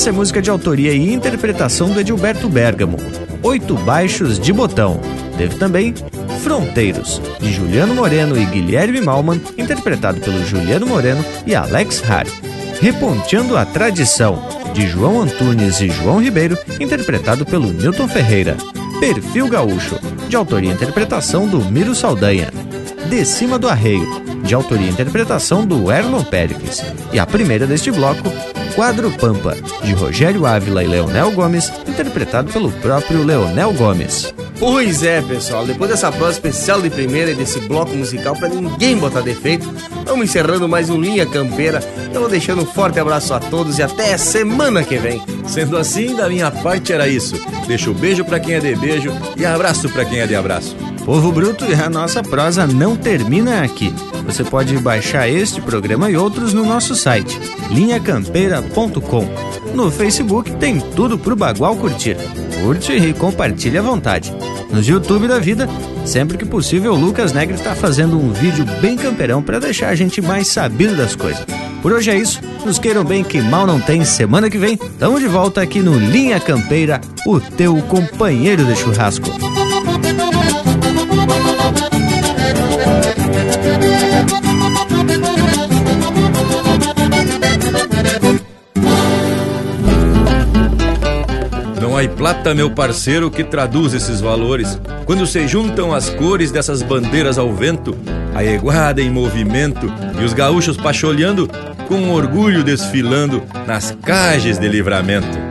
Essa é música de autoria e interpretação do Edilberto Bergamo, Oito Baixos de Botão. Teve também Fronteiros, de Juliano Moreno e Guilherme Malman, interpretado pelo Juliano Moreno e Alex Hari. Reponteando a Tradição, de João Antunes e João Ribeiro, interpretado pelo Newton Ferreira. Perfil Gaúcho, de autoria e interpretação do Miro Saldanha. De Cima do Arreio, de autoria e interpretação do Erlon Péricles. E a primeira deste bloco, Quadro Pampa, de Rogério Ávila e Leonel Gomes, interpretado pelo próprio Leonel Gomes. Pois é, pessoal, depois dessa prosa especial de primeira e desse bloco musical para ninguém botar defeito, vamos encerrando mais um Linha Campeira. Eu vou deixando um forte abraço a todos e até semana que vem. Sendo assim, da minha parte era isso. Deixo beijo para quem é de beijo e abraço para quem é de abraço. Povo Bruto e a nossa prosa não termina aqui. Você pode baixar este programa e outros no nosso site, linhacampeira.com. No Facebook tem tudo pro Bagual curtir. Curte e compartilhe à vontade. No YouTube da vida, sempre que possível, o Lucas Negre está fazendo um vídeo bem camperão para deixar a gente mais sabido das coisas. Por hoje é isso. Nos queiram bem que mal não tem. Semana que vem, tamo de volta aqui no Linha Campeira, o teu companheiro de churrasco. Há plata, meu parceiro, que traduz esses valores. Quando se juntam as cores dessas bandeiras ao vento, a eguada em movimento e os gaúchos pacholhando, com orgulho desfilando nas cages de livramento.